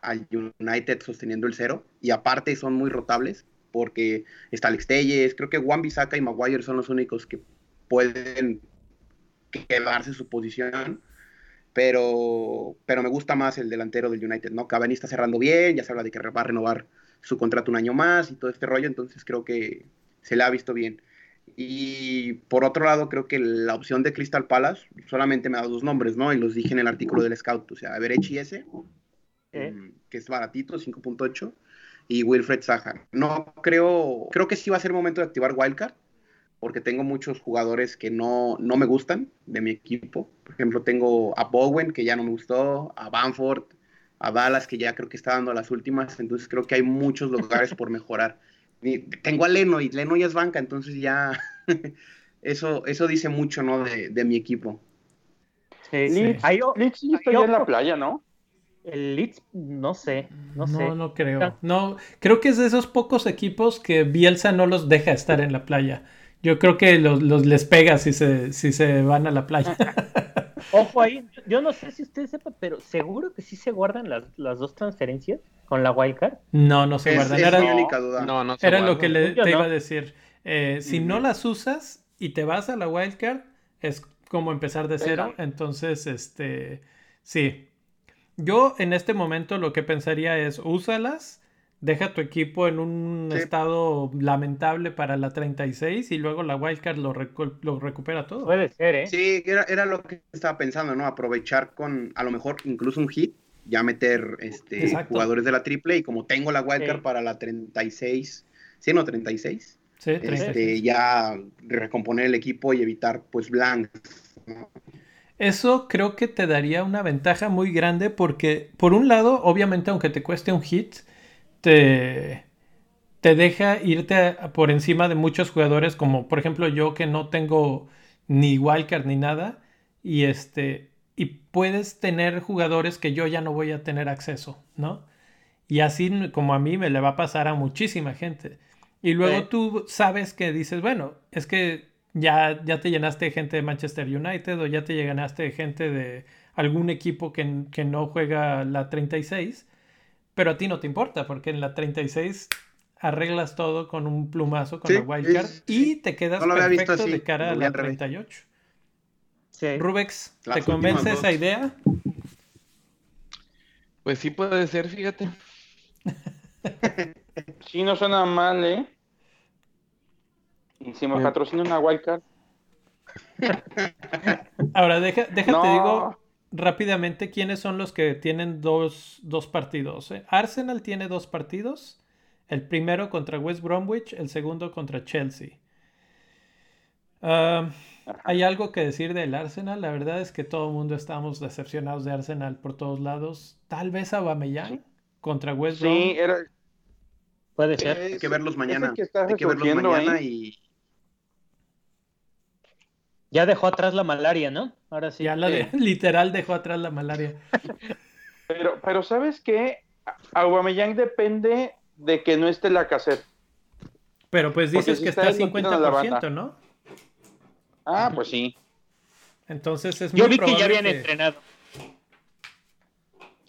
al United sosteniendo el cero y aparte son muy rotables porque está Alex Telles, creo que Juan Bisaca y Maguire son los únicos que pueden quedarse su posición. pero, pero me gusta más el delantero del United, ¿no? Cavani está cerrando bien, ya se habla de que va a renovar su contrato un año más y todo este rollo, entonces creo que se le ha visto bien. Y por otro lado, creo que la opción de Crystal Palace solamente me ha dado dos nombres, ¿no? Y los dije en el artículo del Scout, o sea, Everechi ese, mm, que es baratito, 5.8, y Wilfred Zaha. No creo, creo que sí va a ser momento de activar Wildcard, porque tengo muchos jugadores que no, no me gustan de mi equipo. Por ejemplo, tengo a Bowen, que ya no me gustó, a Banford, a Dallas, que ya creo que está dando las últimas, entonces creo que hay muchos lugares por mejorar. tengo a Leno y Leno ya es banca, entonces ya eso, eso dice mucho, ¿no? De, mi equipo. Sí, sí. Leeds, está en la playa, ¿no? El Leeds, no sé, no, sé. No, no creo. No, creo que es de esos pocos equipos que Bielsa no los deja estar en la playa. Yo creo que los, les pega si se, si se van a la playa. Ojo ahí, yo no sé si usted sepa, pero seguro que sí se guardan las, las dos transferencias con la wildcard. No, no se guardan. era, no, no era lo que le, te iba a decir. Eh, si no las usas y te vas a la wildcard, es como empezar de cero. Entonces, este, sí. Yo en este momento lo que pensaría es, úsalas deja tu equipo en un estado lamentable para la 36 y luego la wildcard lo, lo recupera todo. Puede ser, ¿eh? Sí, era, era, lo que estaba pensando, ¿no? Aprovechar con a lo mejor incluso un hit, ya meter este, jugadores de la triple y como tengo la wildcard para la 36, ¿sí no? 36. Sí, este, ya recomponer el equipo y evitar pues blank. Eso creo que te daría una ventaja muy grande porque, por un lado, obviamente, aunque te cueste un hit, te, te deja irte por encima de muchos jugadores, como por ejemplo yo que no tengo ni wildcard ni nada, y este, y puedes tener jugadores que yo ya no voy a tener acceso, ¿no? Y así como a mí me le va a pasar a muchísima gente. Y luego tú sabes que dices, bueno, es que ya, ya te llenaste de gente de Manchester United o ya te llenaste de gente de algún equipo que, que no juega la 36 pero a ti no te importa, porque en la 36 arreglas todo con un plumazo con la wildcard y te quedas perfecto de cara a la 38. Sí. Rubex, ¿te convence esa idea? Pues sí puede ser, fíjate. sí, no suena mal, ¿eh? Y si me patrocina una wildcard. Ahora, deja, déjate digo rápidamente quiénes son los que tienen dos, partidos. ¿eh? Arsenal tiene dos partidos. El primero contra West Bromwich, el segundo contra Chelsea. Hay algo que decir del Arsenal. La verdad es que todo el mundo estamos decepcionados de Arsenal por todos lados. Tal vez Aubameyang contra West Bromwich. Sí, Puede ser. Hay que verlos mañana. hay que verlos mañana y ya dejó atrás la malaria, ¿no? Ahora sí. Ya la literal dejó atrás la malaria. pero, pero ¿sabes qué? Aubameyang depende de que no esté la cassette. Pero pues dices que está al 50%, ¿no? Ah, pues sí. Entonces es muy Yo vi que ya habían entrenado.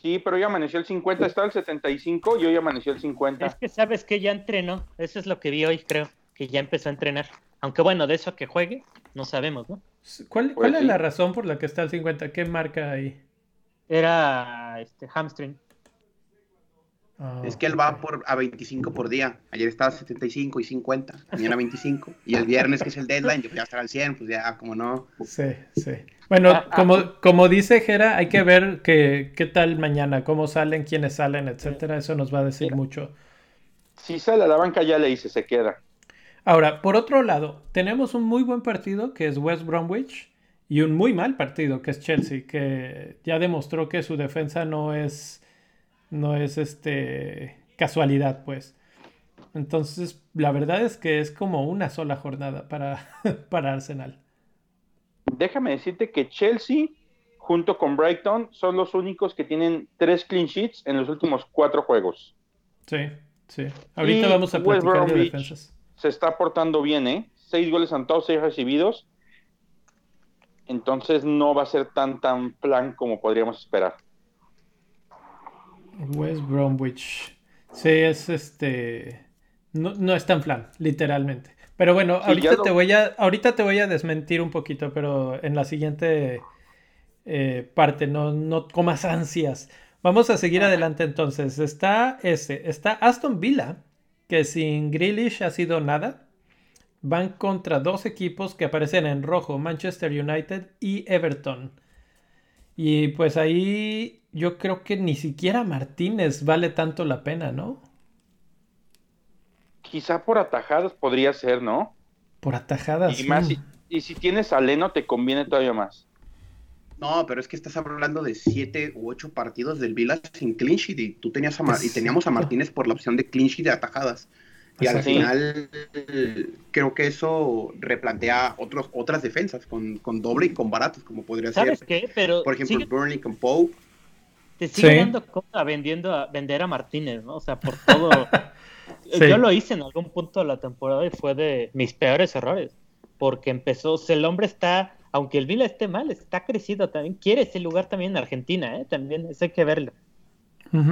Sí, pero ya amaneció el 50, estaba el 75 y hoy amaneció el 50. Es que sabes que ya entrenó, eso es lo que vi hoy, creo, que ya empezó a entrenar. Aunque bueno, de eso que juegue, no sabemos, ¿no? ¿Cuál, pues es la razón por la que está el 50? ¿Qué marca ahí? Era este hamstring. Ah, es que él va por, a 25 por día. Ayer estaba a 75 y 50, mañana 25. Y el viernes, que es el deadline, yo voy a estar al 100, pues ya, como no. Sí, sí. Bueno, ah, ah. como, como dice Jera, hay que ver que, qué tal mañana, cómo salen, quiénes salen, etcétera. Eso nos va a decir mucho. Si sale a la banca, ya le dice, se queda. Ahora, por otro lado, tenemos un muy buen partido que es West Bromwich y un muy mal partido que es Chelsea, que ya demostró que su defensa no es, no es este, casualidad, pues. Entonces, la verdad es que es como una sola jornada para, para Arsenal. Déjame decirte que Chelsea, junto con Brighton, son los únicos que tienen tres clean sheets en los últimos cuatro juegos. Sí, sí. Ahorita vamos a platicar de defensas se está portando bien, ¿eh? Seis goles anotados, seis recibidos. Entonces no va a ser tan tan plan como podríamos esperar. West Bromwich. Sí, es este. No, es tan plan, literalmente. Pero bueno, ahorita, te voy a, ahorita te voy a desmentir un poquito, pero en la siguiente eh, parte, no, no comas ansias. Vamos a seguir adelante entonces. Está ese, está Aston Villa, que sin Grealish ha sido nada. Van contra dos equipos que aparecen en rojo, Manchester United y Everton. Y pues ahí yo creo que ni siquiera Martínez vale tanto la pena, ¿no? Quizá por atajadas podría ser, ¿no? Por atajadas. Y, más, y, si tienes a Leno te conviene todavía más. No, pero es que estás hablando de siete u ocho partidos del Villa sin clean sheet y tú tenías a y teníamos a Martínez por la opción de clean sheet de atajadas. Y al final creo que eso replantea otros, otras defensas con, con doble y con baratos, como podría ¿Sabes ser. qué? Pero por ejemplo, Burnley con Pope. Te sigue dando cosa vendiendo a, vender a Martínez, ¿no? O sea, por todo. Yo lo hice en algún punto de la temporada y fue de mis peores errores. Porque empezó, el hombre está aunque el Vila esté mal, está crecido también, quiere ese lugar también en Argentina, ¿eh? también eso hay que verlo.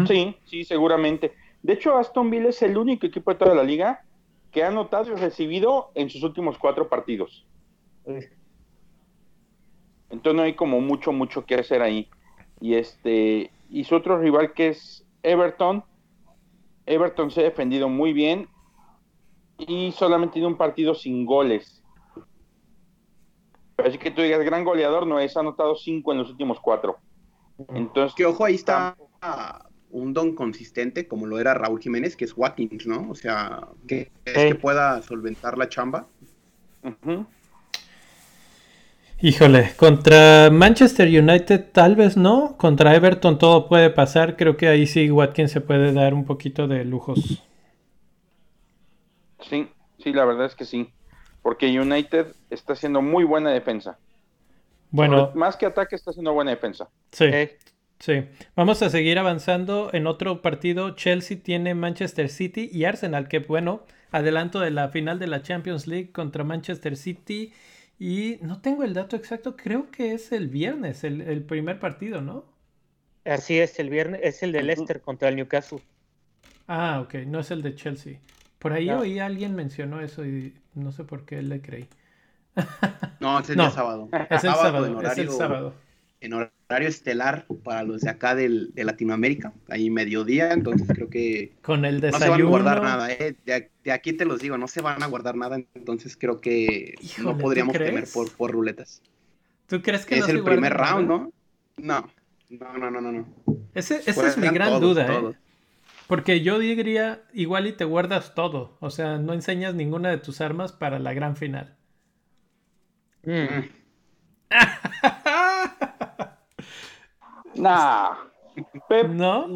Sí, sí, seguramente. De hecho, Aston Villa es el único equipo de toda la liga que ha anotado y recibido en sus últimos cuatro partidos. Entonces no hay como mucho, mucho que hacer ahí. Y este, y su otro rival que es Everton. Everton se ha defendido muy bien y solamente tiene un partido sin goles. Así que tú digas, gran goleador no es, ha anotado cinco en los últimos cuatro. Entonces, que ojo, ahí está un don consistente como lo era Raúl Jiménez, que es Watkins, ¿no? O sea, que es que pueda solventar la chamba. Híjole, contra Manchester United tal vez no, contra Everton todo puede pasar, creo que ahí sí Watkins se puede dar un poquito de lujos. Sí, sí, la verdad es que sí porque United está haciendo muy buena defensa. Bueno, más que ataque está haciendo buena defensa. Sí. Sí, vamos a seguir avanzando. En otro partido, Chelsea tiene Manchester City y Arsenal, que bueno, adelanto de la final de la Champions League contra Manchester City. Y no tengo el dato exacto, creo que es el viernes, el, primer partido, ¿no? Así es, el viernes, es el de Leicester contra el Newcastle. Ah, ok, no es el de Chelsea. Por ahí oí alguien mencionó eso y no sé por qué le creí. No, es el día sábado. Es el sábado, en horario, es el sábado. En horario estelar para los de acá del, de Latinoamérica, ahí mediodía, entonces creo que con el desayuno. No se van a guardar nada, ¿eh? de, aquí te los digo, no se van a guardar nada, entonces creo que no podríamos temer por, por ruletas. ¿Tú crees que es el primer round, ¿no? No, no, no, no, no. Ese, esa es mi gran duda, ¿eh? Porque yo diría, igual y te guardas todo. O sea, no enseñas ninguna de tus armas para la gran final. Mm. nah. Pep ¿No?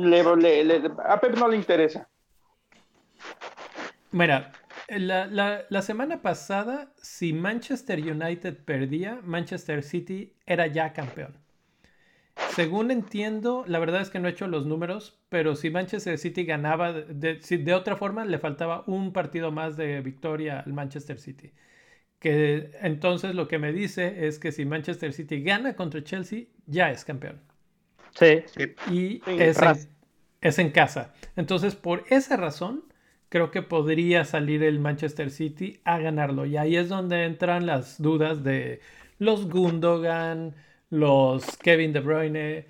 a Pep no le interesa. Mira, la, la, semana pasada, si Manchester United perdía, Manchester City era ya campeón. Según entiendo, la verdad es que no he hecho los números, pero si Manchester City ganaba, de, de otra forma le faltaba un partido más de victoria al Manchester City. Que entonces lo que me dice es que si Manchester City gana contra Chelsea, ya es campeón. Sí. Y es, en, es en casa. Entonces, por esa razón, creo que podría salir el Manchester City a ganarlo. Y ahí es donde entran las dudas de los Gundogan los Kevin De Bruyne,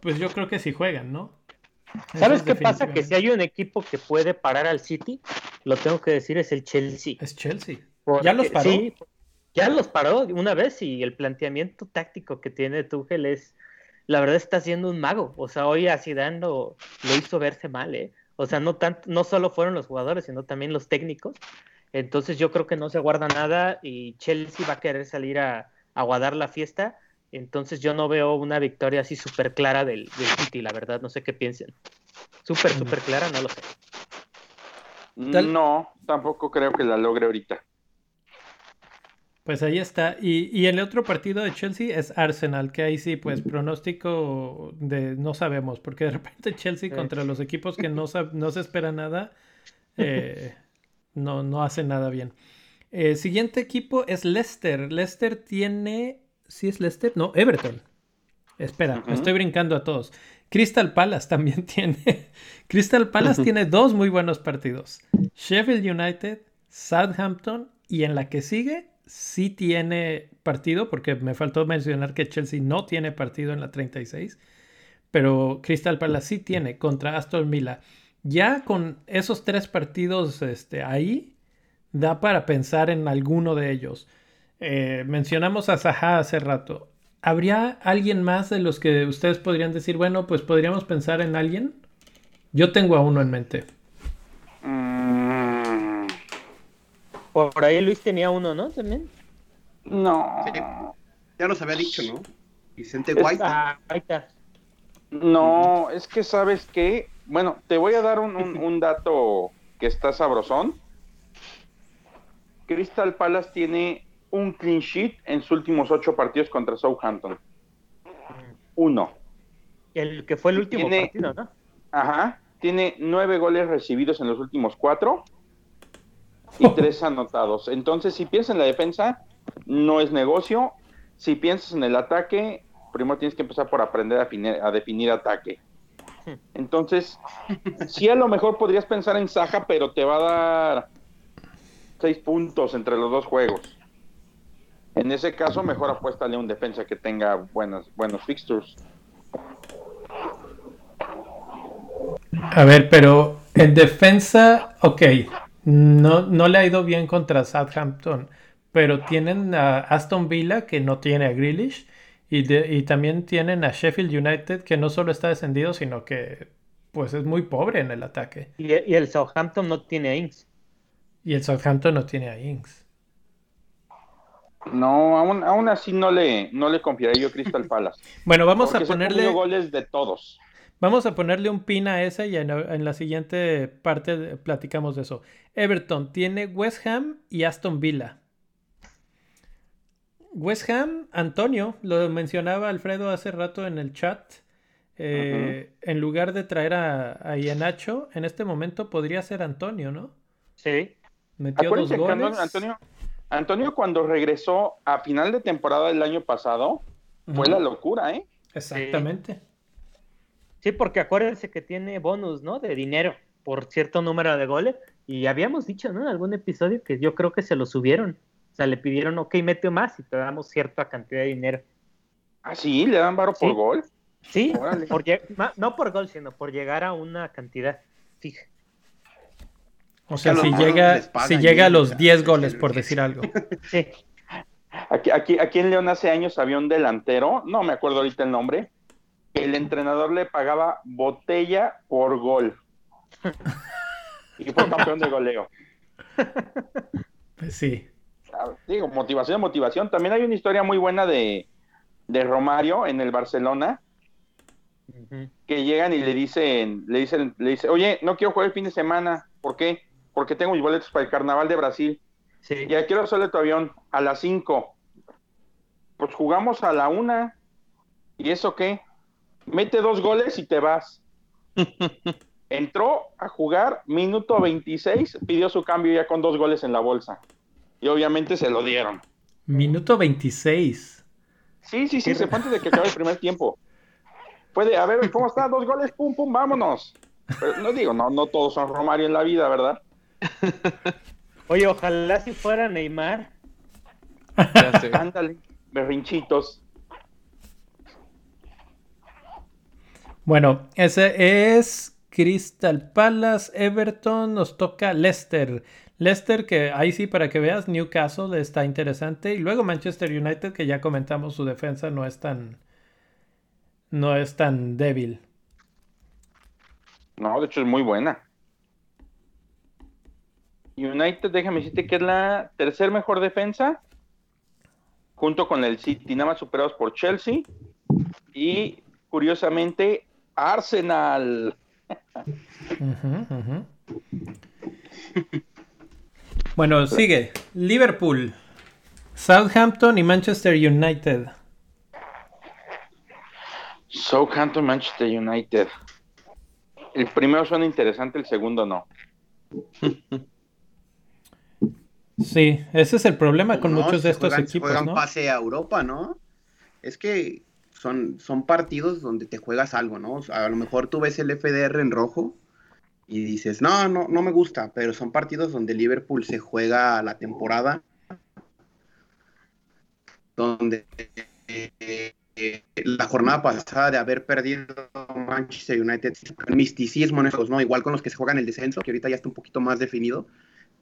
pues yo creo que sí juegan, ¿no? ¿Sabes qué pasa? Que si hay un equipo que puede parar al City, lo tengo que decir, es el Chelsea. Es Chelsea. ¿Ya los paró? Sí, ya los paró una vez y el planteamiento táctico que tiene Tuchel es, la verdad está siendo un mago. O sea, hoy a Zidane lo, hizo verse mal, ¿eh? O sea, no, tanto, no solo fueron los jugadores, sino también los técnicos. Entonces yo creo que no se guarda nada y Chelsea va a querer salir a, a la fiesta entonces yo no veo una victoria así súper clara del, City, la verdad, no sé qué piensen. Súper, súper clara, no lo sé. No, tampoco creo que la logre ahorita. Pues ahí está. Y, y, el otro partido de Chelsea es Arsenal, que ahí sí, pues pronóstico de no sabemos, porque de repente Chelsea contra los equipos que no, no se espera nada, eh, no, no hace nada bien. Eh, siguiente equipo es Leicester. Leicester tiene ¿Sí es Leicester? No, Everton. Espera, me estoy brincando a todos. Crystal Palace también tiene. Crystal Palace tiene dos muy buenos partidos: Sheffield United, Southampton y en la que sigue sí tiene partido, porque me faltó mencionar que Chelsea no tiene partido en la 36, pero Crystal Palace sí tiene contra Aston Villa. Ya con esos tres partidos este, ahí, da para pensar en alguno de ellos. Eh, mencionamos a Zaha hace rato. ¿Habría alguien más de los que ustedes podrían decir, bueno, pues podríamos pensar en alguien? Yo tengo a uno en mente. Mm. Por ahí Luis tenía uno, ¿no? También. No. Ya nos había dicho, ¿no? Vicente White. No, es que sabes que, bueno, te voy a dar un dato que está sabrosón. Crystal Palace tiene un clean sheet en sus últimos ocho partidos contra Southampton. Uno. El que fue el último partido, ¿no? Ajá. Tiene nueve goles recibidos en los últimos cuatro y tres anotados. Entonces, si piensas en la defensa, no es negocio. Si piensas en el ataque, primero tienes que empezar por aprender a definir, a definir ataque. Entonces, sí a lo mejor podrías pensar en Saja, pero te va a dar seis puntos entre los dos juegos. En ese caso, mejor apuéstale a un defensa que tenga buenos, buenos fixtures. A ver, pero en defensa, ok, no, no le ha ido bien contra Southampton, pero tienen a Aston Villa que no tiene a Grealish y, y también tienen a Sheffield United que no solo está descendido, sino que pues es muy pobre en el ataque. Y, y el Southampton no tiene a Inks. Y el Southampton no tiene a Inks. No, aún, aún así no le, no le confiaré yo a Crystal Palace. bueno, vamos a ponerle. goles de todos. Vamos a ponerle un pin a esa y en, la siguiente parte platicamos de eso. Everton tiene West Ham y Aston Villa. West Ham, Antonio, lo mencionaba Alfredo hace rato en el chat. Eh, en lugar de traer a, a Ianacho, en este momento podría ser Antonio, ¿no? Sí. Metió dos goles. Antonio, Antonio, cuando regresó a final de temporada del año pasado, fue la locura, ¿eh? Exactamente. Sí. porque acuérdense que tiene bonus, ¿no? De dinero por cierto número de goles. Y habíamos dicho, ¿no? En algún episodio que yo creo que se lo subieron. O sea, le pidieron, ok, mete más y te damos cierta cantidad de dinero. Ah, sí, le dan varo por gol. Sí, no por gol, sino por llegar a una cantidad fija. O sea, si llega, si llega a los 10 goles, por decir algo. Sí. Aquí, aquí, aquí en León hace años había un delantero, no me acuerdo ahorita el nombre, que el entrenador le pagaba botella por gol. y fue campeón de goleo. Pues sí. Digo, motivación, motivación. También hay una historia muy buena de, de Romario en el Barcelona, que llegan y le dicen, le dicen, le dicen, oye, no quiero jugar el fin de semana, ¿por qué? Porque tengo mis boletos para el Carnaval de Brasil. Sí. Y a qué hora tu avión? A las 5. Pues jugamos a la una. ¿Y eso qué? Mete dos goles y te vas. Entró a jugar minuto 26, pidió su cambio ya con dos goles en la bolsa. Y obviamente se lo dieron. Minuto 26. Sí, sí, sí, se fue antes de que acabe el primer tiempo. Puede, a ver, ¿cómo está? Dos goles, pum, pum, vámonos. no digo, no, no todos son Romario en la vida, ¿verdad? Oye, ojalá si fuera Neymar. Ándale, berrinchitos. Bueno, ese es Crystal Palace, Everton, nos toca Leicester. Leicester, que ahí sí, para que veas, Newcastle está interesante. Y luego Manchester United, que ya comentamos, su defensa no es tan. No es tan débil. No, de hecho es muy buena. United, déjame decirte que es la tercer mejor defensa, junto con el City, nada más superados por Chelsea y curiosamente Arsenal. bueno, sigue Liverpool, Southampton y Manchester United. Southampton, Manchester United. El primero suena interesante, el segundo no. Sí, ese es el problema con muchos de estos equipos. Juegan pase a Europa, ¿no? Es que son, son partidos donde te juegas algo, ¿no? a lo mejor tú ves el FDR en rojo y dices, no, no, no me gusta, pero son partidos donde Liverpool se juega la temporada donde eh, la jornada pasada de haber perdido Manchester United, misticismo en esos, ¿no? Igual con los que se juegan el descenso, que ahorita ya está un poquito más definido,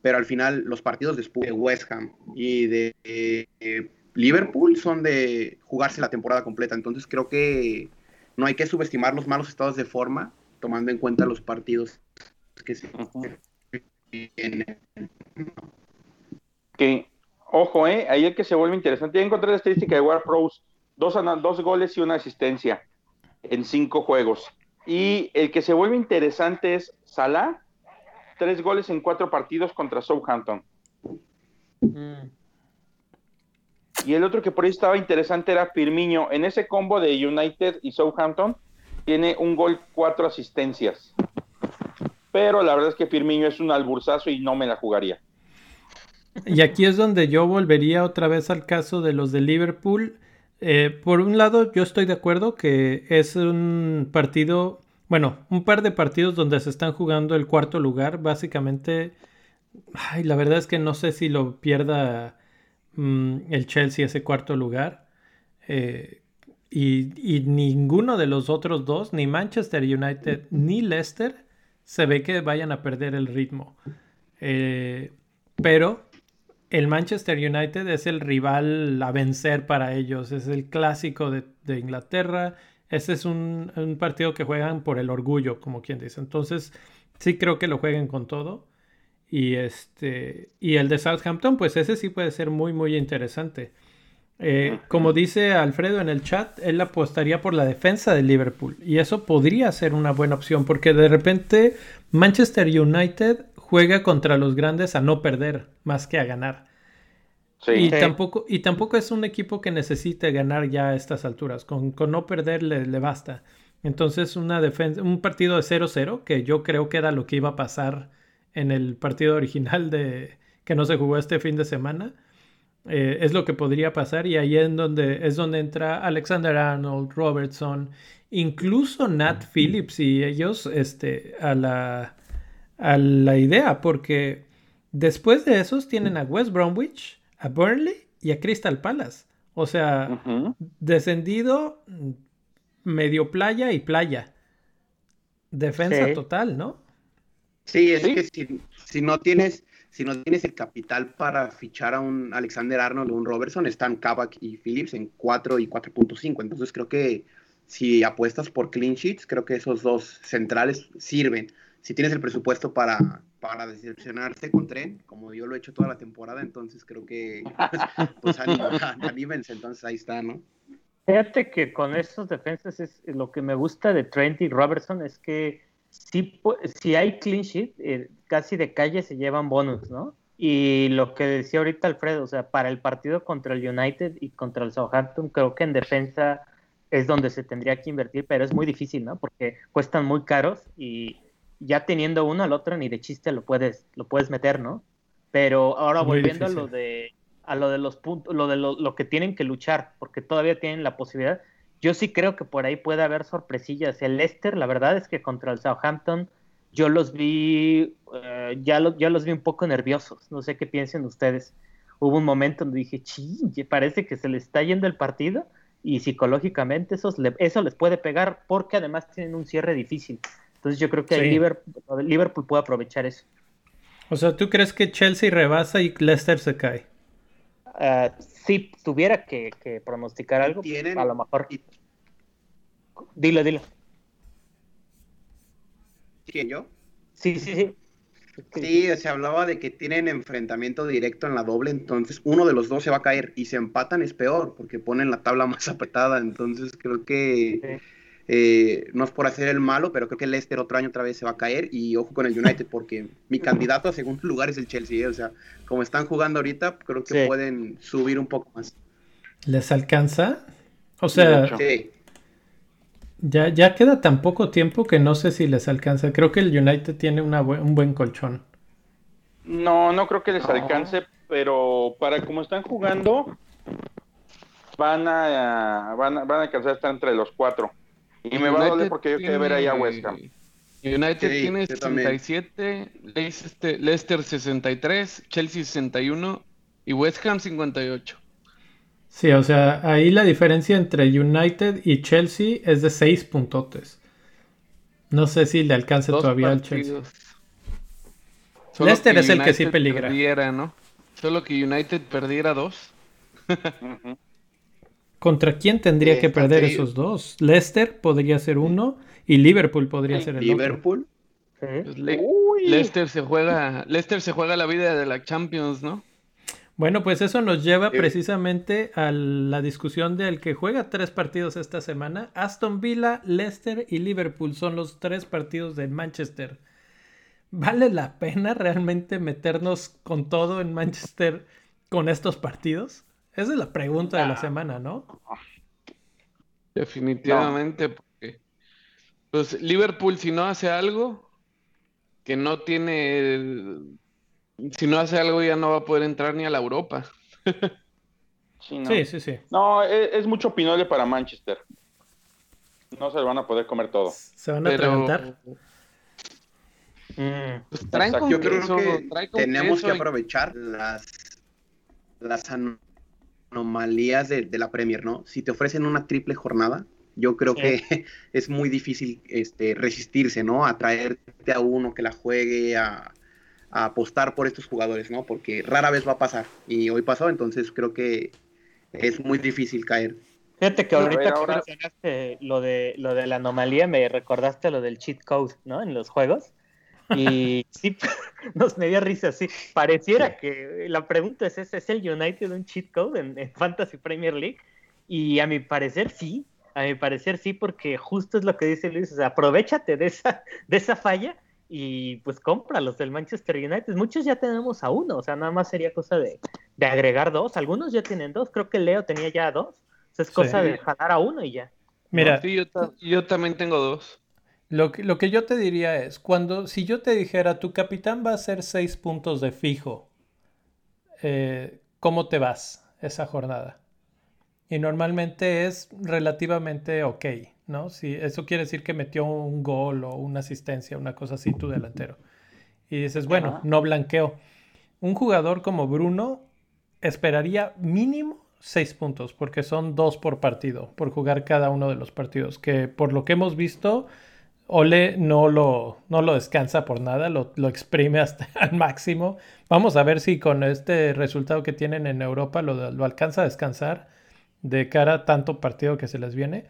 pero al final los partidos después de West Ham y de eh, Liverpool son de jugarse la temporada completa, entonces creo que no hay que subestimar los malos estados de forma, tomando en cuenta los partidos que se Que, ojo, eh, ahí el que se vuelve interesante. Ya encontré la estadística de War Pros dos, dos goles y una asistencia en cinco juegos. Y el que se vuelve interesante es Salah, tres goles en cuatro partidos contra Southampton. Y el otro que por ahí estaba interesante era Firmino. En ese combo de United y Southampton tiene un gol, cuatro asistencias. Pero la verdad es que Firmino es un albursazo y no me la jugaría. Y aquí es donde yo volvería otra vez al caso de los de Liverpool eh, por un lado, yo estoy de acuerdo que es un partido, bueno, un par de partidos donde se están jugando el cuarto lugar. Básicamente, ay, la verdad es que no sé si lo pierda mm, el Chelsea ese cuarto lugar. Eh, y, ninguno de los otros dos, ni Manchester United ni Leicester, se ve que vayan a perder el ritmo. Eh, pero el Manchester United es el rival a vencer para ellos, es el clásico de, Inglaterra, ese es un, partido que juegan por el orgullo, como quien dice. Entonces, sí creo que lo jueguen con todo. Y este y el de Southampton, pues ese sí puede ser muy, muy interesante. Eh, como dice Alfredo en el chat, él apostaría por la defensa de Liverpool. Y eso podría ser una buena opción, porque de repente Manchester United juega contra los grandes a no perder más que a ganar. Y, Tampoco, y tampoco es un equipo que necesite ganar ya a estas alturas. Con, no perder le, basta. Entonces, una defensa, un partido de 0-0, que yo creo que era lo que iba a pasar en el partido original de que no se jugó este fin de semana. Eh, es lo que podría pasar y ahí es donde, es donde entra Alexander Arnold, Robertson, incluso Nat Phillips y ellos este, a la, a la idea, porque después de esos tienen a West Bromwich, a Burnley y a Crystal Palace. O sea, descendido, medio playa y playa. Defensa total, ¿no? Sí, es que si, si, no tienes, si no tienes el capital para fichar a un Alexander Arnold o un Robertson, están Kavak y Phillips en 4 y 4.5. Entonces creo que si apuestas por clean sheets, creo que esos dos centrales sirven si tienes el presupuesto para, para decepcionarse con tren, como yo lo he hecho toda la temporada, entonces creo que pues, pues anímense, entonces ahí está, ¿no? Fíjate que con estos defensas es lo que me gusta de Trent y Robertson es que si, si hay clean sheet, eh, casi de calle se llevan bonus, ¿no? Y lo que decía ahorita Alfredo, o sea, para el partido contra el United y contra el Southampton, creo que en defensa es donde se tendría que invertir, pero es muy difícil, ¿no? Porque cuestan muy caros y ya teniendo uno al otro ni de chiste lo puedes, lo puedes meter, ¿no? Pero ahora volviendo a lo de a lo de los puntos, lo de lo, que tienen que luchar, porque todavía tienen la posibilidad. Yo sí creo que por ahí puede haber sorpresillas. El Leicester, la verdad es que contra el Southampton, yo los vi, eh, ya, ya los vi un poco nerviosos. No sé qué piensen ustedes. Hubo un momento donde dije, ching, parece que se les está yendo el partido y psicológicamente eso, eso les puede pegar porque además tienen un cierre difícil. Entonces yo creo que Liverpool, puede aprovechar eso. O sea, ¿tú crees que Chelsea rebasa y Leicester se cae? Uh, si tuviera que, pronosticar algo, a lo mejor. Dilo, dilo. ¿Quién yo? Sí, sí, sí. Sí, se hablaba de que tienen enfrentamiento directo en la doble, entonces uno de los dos se va a caer y se empatan es peor porque ponen la tabla más apretada, entonces creo que eh, no es por hacer el malo, pero creo que el Leicester otro año otra vez se va a caer y ojo con el United porque mi candidato a segundo lugar es el Chelsea, ¿eh? o sea, como están jugando ahorita, creo que pueden subir un poco más. ¿Les alcanza? O sea, ya, ya queda tan poco tiempo que no sé si les alcanza. Creo que el United tiene un buen colchón. No, no creo que les alcance, pero para como están jugando, van a, van a, van a alcanzar a estar entre los cuatro. Y me va a doler porque yo quiero ver ahí a West Ham. United tiene 67, este, Leicester 63, Chelsea 61 y West Ham 58. Sí, o sea, ahí la diferencia entre United y Chelsea es de 6 puntotes. No sé si le alcance todavía al Chelsea. Leicester es el que sí peligra. ¿no? Solo que United perdiera dos. ¿Contra quién tendría que perder esos dos? Leicester podría ser uno y Liverpool podría ser el Liverpool. otro. Liverpool. Leicester se juega, Leicester se juega la vida de la Champions, ¿no? Bueno, pues eso nos lleva precisamente a la discusión del que juega tres partidos esta semana. Aston Villa, Leicester y Liverpool son los tres partidos de Manchester. ¿Vale la pena realmente meternos con todo en Manchester con estos partidos? Esa es la pregunta de la semana, ¿no? Definitivamente, porque pues Liverpool si no hace algo que no tiene si no hace algo ya no va a poder entrar ni a la Europa. sí, sí, sí, No, e, es, mucho pinole para Manchester. No se lo van a poder comer todo. ¿Se van a Pero... Mm. Pues yo creo que tenemos que aprovechar las, las anomalías de, la Premier, ¿no? Si te ofrecen una triple jornada, yo creo que es muy difícil este, resistirse, ¿no? A traerte a uno que la juegue, a, apostar por estos jugadores, ¿no? Porque rara vez va a pasar. Y hoy pasó, entonces creo que es muy difícil caer. Fíjate que ahorita que mencionaste lo de, lo de la anomalía, me recordaste lo del cheat code, ¿no? En los juegos. Y sí, nos me dio risa, sí. Pareciera que la pregunta es, ¿es el United un cheat code en, Fantasy Premier League? Y a mi parecer sí, a mi parecer sí, porque justo es lo que dice Luis, o sea, aprovechate de esa, de esa falla y pues los del Manchester United. Muchos ya tenemos a uno, o sea, nada más sería cosa de, agregar dos. Algunos ya tienen dos, creo que Leo tenía ya dos. es cosa de jalar a uno y ya. Mira, yo, yo también tengo dos. Lo que, lo que yo te diría es, cuando, si yo te dijera, tu capitán va a hacer seis puntos de fijo, eh, ¿cómo te vas esa jornada? Y normalmente es relativamente ok, ¿no? Si eso quiere decir que metió un gol o una asistencia, una cosa así, tu delantero. Y dices, bueno, no blanqueo. Un jugador como Bruno esperaría mínimo seis puntos, porque son dos por partido, por jugar cada uno de los partidos, que por lo que hemos visto Ole no lo, no lo descansa por nada, lo, exprime hasta el máximo. Vamos a ver si con este resultado que tienen en Europa lo, alcanza a descansar de cara a tanto partido que se les viene.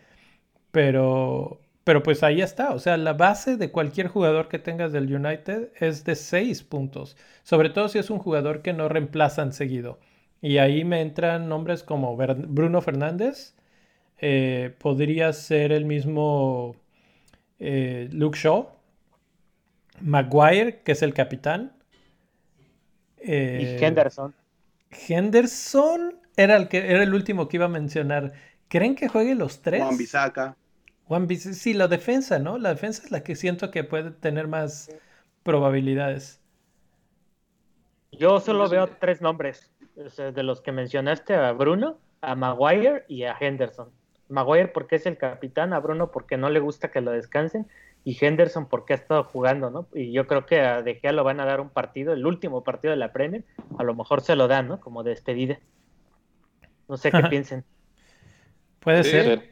Pero, pero pues ahí está. O sea, la base de cualquier jugador que tengas del United es de 6 puntos. Sobre todo si es un jugador que no reemplazan seguido. Y ahí me entran nombres como Bruno Fernández. Eh, podría ser el mismo eh, Luke Shaw, Maguire, que es el capitán. y eh, Henderson. Henderson era el, que, era el último que iba a mencionar. ¿Creen que juegue los tres? Juan Bisaca. Juan sí, la defensa, ¿no? La defensa es la que siento que puede tener más probabilidades. Yo solo veo tres nombres de los que mencionaste, a Bruno, a Maguire y a Henderson. Maguire porque es el capitán, a Bruno porque no le gusta que lo descansen y Henderson porque ha estado jugando, ¿no? Y yo creo que a De Gea lo van a dar un partido, el último partido de la Premier, a lo mejor se lo dan, ¿no? Como despedida. No sé qué piensen. Puede ser.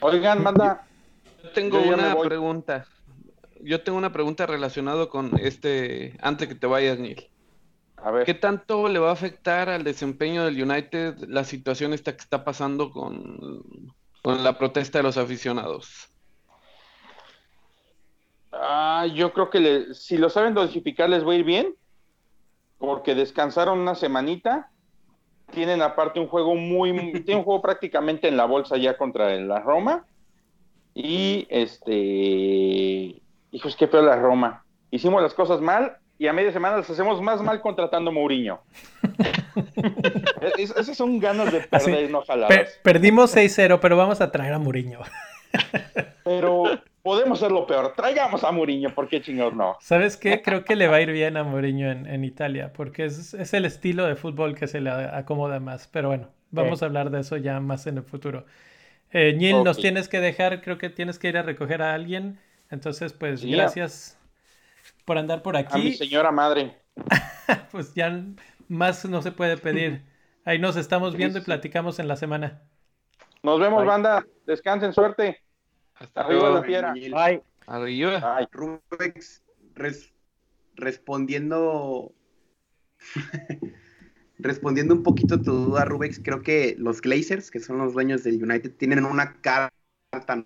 Oigan, manda. Yo tengo una pregunta. Yo tengo una pregunta relacionada con este, antes que te vayas, Neil. ¿Qué tanto le va a afectar al desempeño del United la situación esta que está pasando con, la protesta de los aficionados? Ah, yo creo que si lo saben dosificar les va a ir bien, porque descansaron una semanita, tienen aparte un juego muy, tienen un juego prácticamente en la bolsa ya contra la Roma, y este, hijos, qué peor la Roma. Hicimos las cosas mal, y a media semana las hacemos más mal contratando a Mourinho. es, esas son ganas de perder, no jaladas. perdimos 6-0, pero vamos a traer a Mourinho. pero podemos hacerlo peor. Traigamos a Mourinho, ¿por qué chingados no? ¿Sabes qué? Creo que le va a ir bien a Mourinho en, Italia, porque es, el estilo de fútbol que se le acomoda más. Pero bueno, vamos a hablar de eso ya más en el futuro. Eh, nos tienes que dejar, creo que tienes que ir a recoger a alguien. Entonces, pues gracias por andar por aquí. A mi señora madre. pues ya más no se puede pedir. Ahí nos estamos viendo y platicamos en la semana. Nos vemos, banda. Descansen, suerte. Hasta arriba la piedra. Bye. Arriba. Rubex, respondiendo. respondiendo un poquito tu duda, Rubex, creo que los Glazers, que son los dueños del United, tienen una carta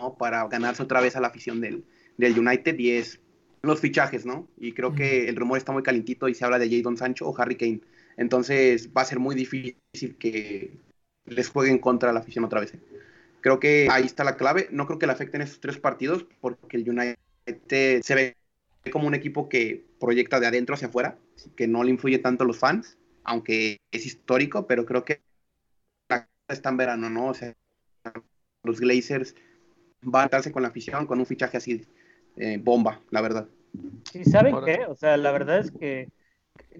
¿no? para ganarse otra vez a la afición del, del United y es los fichajes, ¿no? Y creo que el rumor está muy calentito y se habla de Jadon Sancho o Harry Kane. Entonces va a ser muy difícil que les jueguen contra la afición otra vez. Creo que ahí está la clave. No creo que le afecten esos tres partidos porque el United se ve como un equipo que proyecta de adentro hacia afuera, que no le influye tanto a los fans, aunque es histórico, pero creo que está en verano, ¿no? O sea, los Glazers van a estarse con la afición con un fichaje así eh, bomba, la verdad. Sí, ¿saben qué? O sea, la verdad es que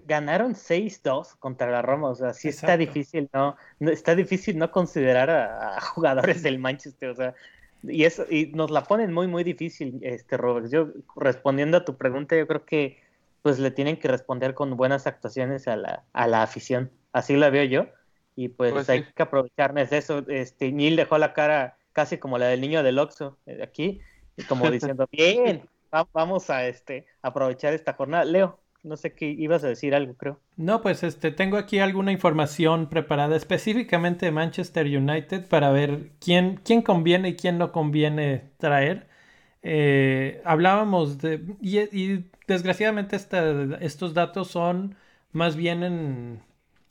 ganaron 6-2 contra la Roma, o sea, sí está difícil, ¿no? Está difícil no considerar a, jugadores del Manchester, o sea, y eso, y nos la ponen muy, muy difícil, este Robert. Yo, respondiendo a tu pregunta, yo creo que pues le tienen que responder con buenas actuaciones a la, a la afición. Así la veo yo. Y pues, pues hay que aprovecharnos de eso. Este, Neil dejó la cara casi como la del niño del Oxxo eh, aquí, como diciendo, bien, vamos a este, aprovechar esta jornada. Leo, no sé qué ibas a decir algo, creo. No, pues este tengo aquí alguna información preparada específicamente de Manchester United para ver quién, quién conviene y quién no conviene traer. Eh, hablábamos de. Y, desgraciadamente estos datos son más bien en,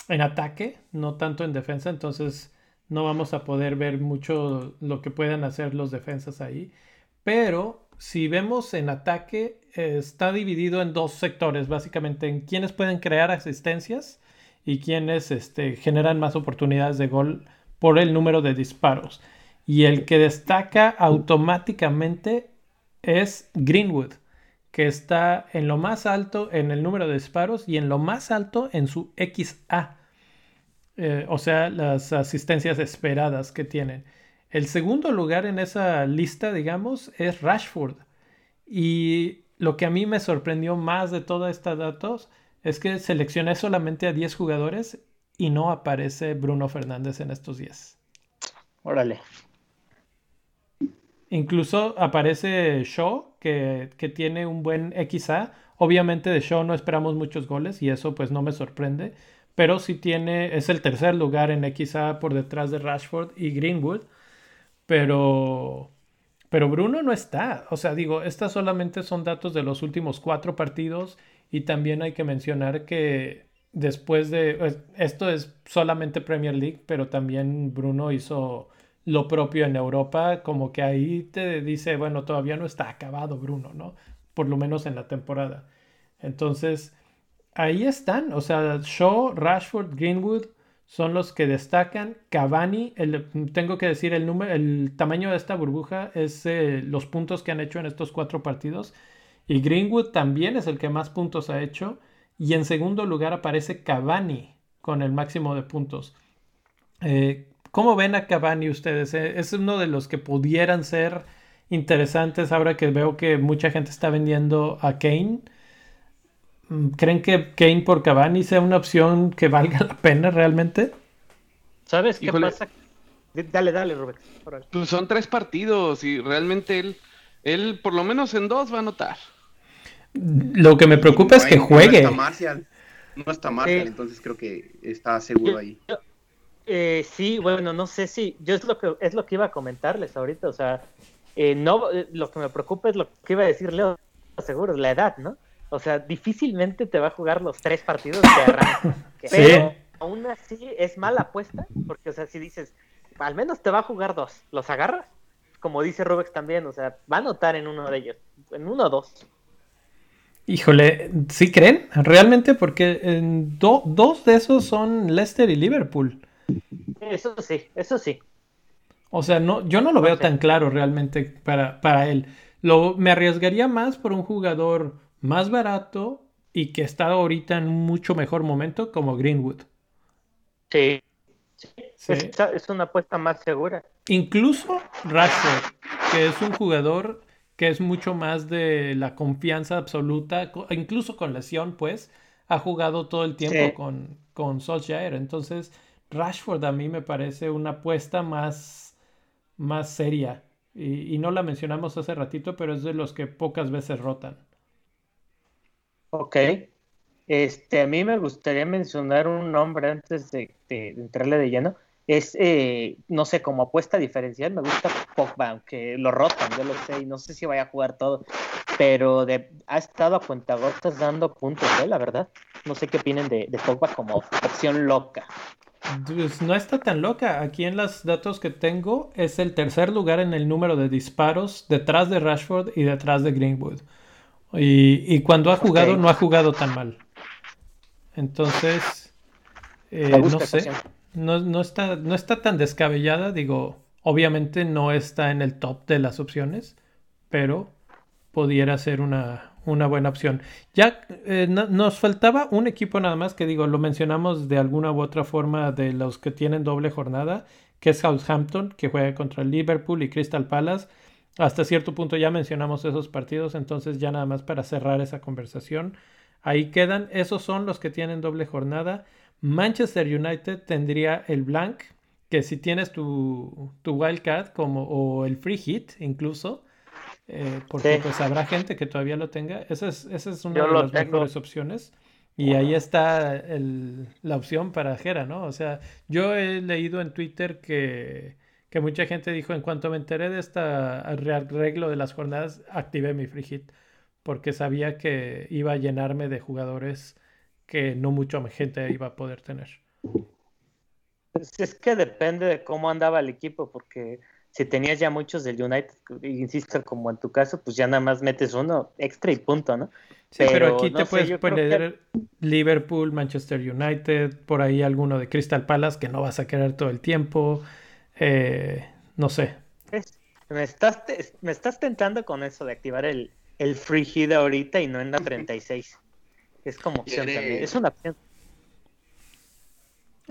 en ataque, no tanto en defensa. Entonces no vamos a poder ver mucho lo que puedan hacer los defensas ahí. Pero si vemos en ataque, está dividido en dos sectores, básicamente en quienes pueden crear asistencias y quienes este, generan más oportunidades de gol por el número de disparos. Y el que destaca automáticamente es Greenwood, que está en lo más alto en el número de disparos y en lo más alto en su XA. Eh, o sea, las asistencias esperadas que tienen. El segundo lugar en esa lista, digamos, es Rashford. Y lo que a mí me sorprendió más de todos estos datos es que seleccioné solamente a 10 jugadores y no aparece Bruno Fernández en estos 10. Órale. Incluso aparece Shaw, que, que, tiene un buen XA. Obviamente de Shaw no esperamos muchos goles y eso pues no me sorprende. Pero sí tiene, es el tercer lugar en XA por detrás de Rashford y Greenwood. Pero, pero Bruno no está. O sea, digo, estas solamente son datos de los últimos cuatro partidos y también hay que mencionar que después de, esto es solamente Premier League, pero también Bruno hizo lo propio en Europa, como que ahí te dice, bueno, todavía no está acabado Bruno, ¿no? Por lo menos en la temporada. Entonces, ahí están, o sea, Shaw, Rashford, Greenwood, son los que destacan. Cavani, tengo que decir, el, número, el tamaño de esta burbuja es eh, los puntos que han hecho en estos cuatro partidos. Y Greenwood también es el que más puntos ha hecho. Y en segundo lugar aparece Cavani con el máximo de puntos. Eh, ¿Cómo ven a Cavani ustedes? Eh, es uno de los que pudieran ser interesantes ahora que veo que mucha gente está vendiendo a Kane. ¿Creen que Kane por Cavani sea una opción que valga la pena realmente? ¿Sabes qué pasa? Dale, dale, Rubén. Pues son tres partidos y realmente él, él por lo menos en dos va a anotar. Lo que me preocupa es que juegue. No está Marcial, no está Marcial entonces creo que está seguro ahí. Eh, sí, bueno, no sé si yo es lo que es lo que iba a comentarles ahorita, o sea, eh, no, eh, lo que me preocupa es lo que iba a decir Leo, seguro, la edad, ¿no? O sea, difícilmente te va a jugar los tres partidos de arranque. Pero aún así es mala apuesta, porque, o sea, si dices, al menos te va a jugar dos, ¿los agarras? Como dice Rubex también, o sea, va a anotar en uno de ellos, en uno o dos. Híjole, ¿sí creen? Realmente, porque en dos de esos son Leicester y Liverpool. Eso sí, eso sí. O sea, no, yo no lo veo tan claro realmente para, para él. Lo, me arriesgaría más por un jugador más barato y que está ahorita en un mucho mejor momento como Greenwood. Sí. Es, una apuesta más segura. Incluso Rashford, que es un jugador que es mucho más de la confianza absoluta, incluso con lesión, pues, ha jugado todo el tiempo con, con Solskjaer. Entonces, Rashford a mí me parece una apuesta más, más seria. Y, y, no la mencionamos hace ratito, pero es de los que pocas veces rotan. Ok. Este, a mí me gustaría mencionar un nombre antes de, de entrarle de lleno es, eh, no sé, como apuesta diferencial, me gusta Pogba, aunque lo rotan, yo lo sé, y no sé si vaya a jugar todo, pero de, ha estado a cuentagotas dando puntos, ¿eh? la verdad. No sé qué opinen de, de Pogba como opción loca. Pues no está tan loca. Aquí en los datos que tengo es el tercer lugar en el número de disparos detrás de Rashford y detrás de Greenwood. Y, cuando ha jugado no ha jugado tan mal. Entonces, eh, no sé no, no, está, no está tan descabellada, digo, obviamente no está en el top de las opciones, pero pudiera ser una, una buena opción. Ya eh, nos faltaba un equipo nada más que digo, lo mencionamos de alguna u otra forma de los que tienen doble jornada, que es Southampton, que juega contra Liverpool y Crystal Palace. Hasta cierto punto ya mencionamos esos partidos, entonces ya nada más para cerrar esa conversación. Ahí quedan, esos son los que tienen doble jornada. Manchester United tendría el blank, que si tienes tu, tu wildcard como, o el free hit incluso, eh, porque pues habrá gente que todavía lo tenga, esa es, esa es una de las mejores opciones. Y ahí está el, la opción para Jera, ¿no? O sea, yo he leído en Twitter que, que mucha gente dijo, en cuanto me enteré de este arreglo de las jornadas, activé mi free hit, porque sabía que iba a llenarme de jugadores que no mucha gente iba a poder tener. Pues es que depende de cómo andaba el equipo, porque si tenías ya muchos del United, insisto, como en tu caso, pues ya nada más metes uno extra y punto, ¿no? Sí, pero, aquí te puedes poner Liverpool, Manchester United, por ahí alguno de Crystal Palace que no vas a querer todo el tiempo. Eh, no sé. me, estás, me estás tentando con eso de activar el, el free hit ahorita y no en la 36. Es como opción también. Es una opción.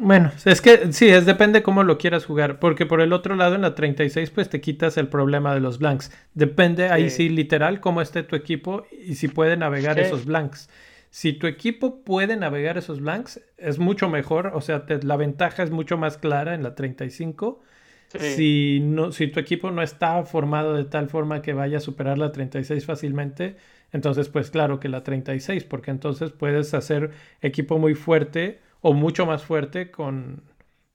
Bueno, es que sí, es depende cómo lo quieras jugar, porque por el otro lado en la 36 pues te quitas el problema de los blanks. Depende ahí sí literal cómo esté tu equipo y si puede navegar esos blanks. Si tu equipo puede navegar esos blanks es mucho mejor, o sea, la ventaja es mucho más clara en la 35. Si, no, si tu equipo no está formado de tal forma que vaya a superar la 36 fácilmente, entonces, pues claro que la 36, porque entonces puedes hacer equipo muy fuerte o mucho más fuerte con,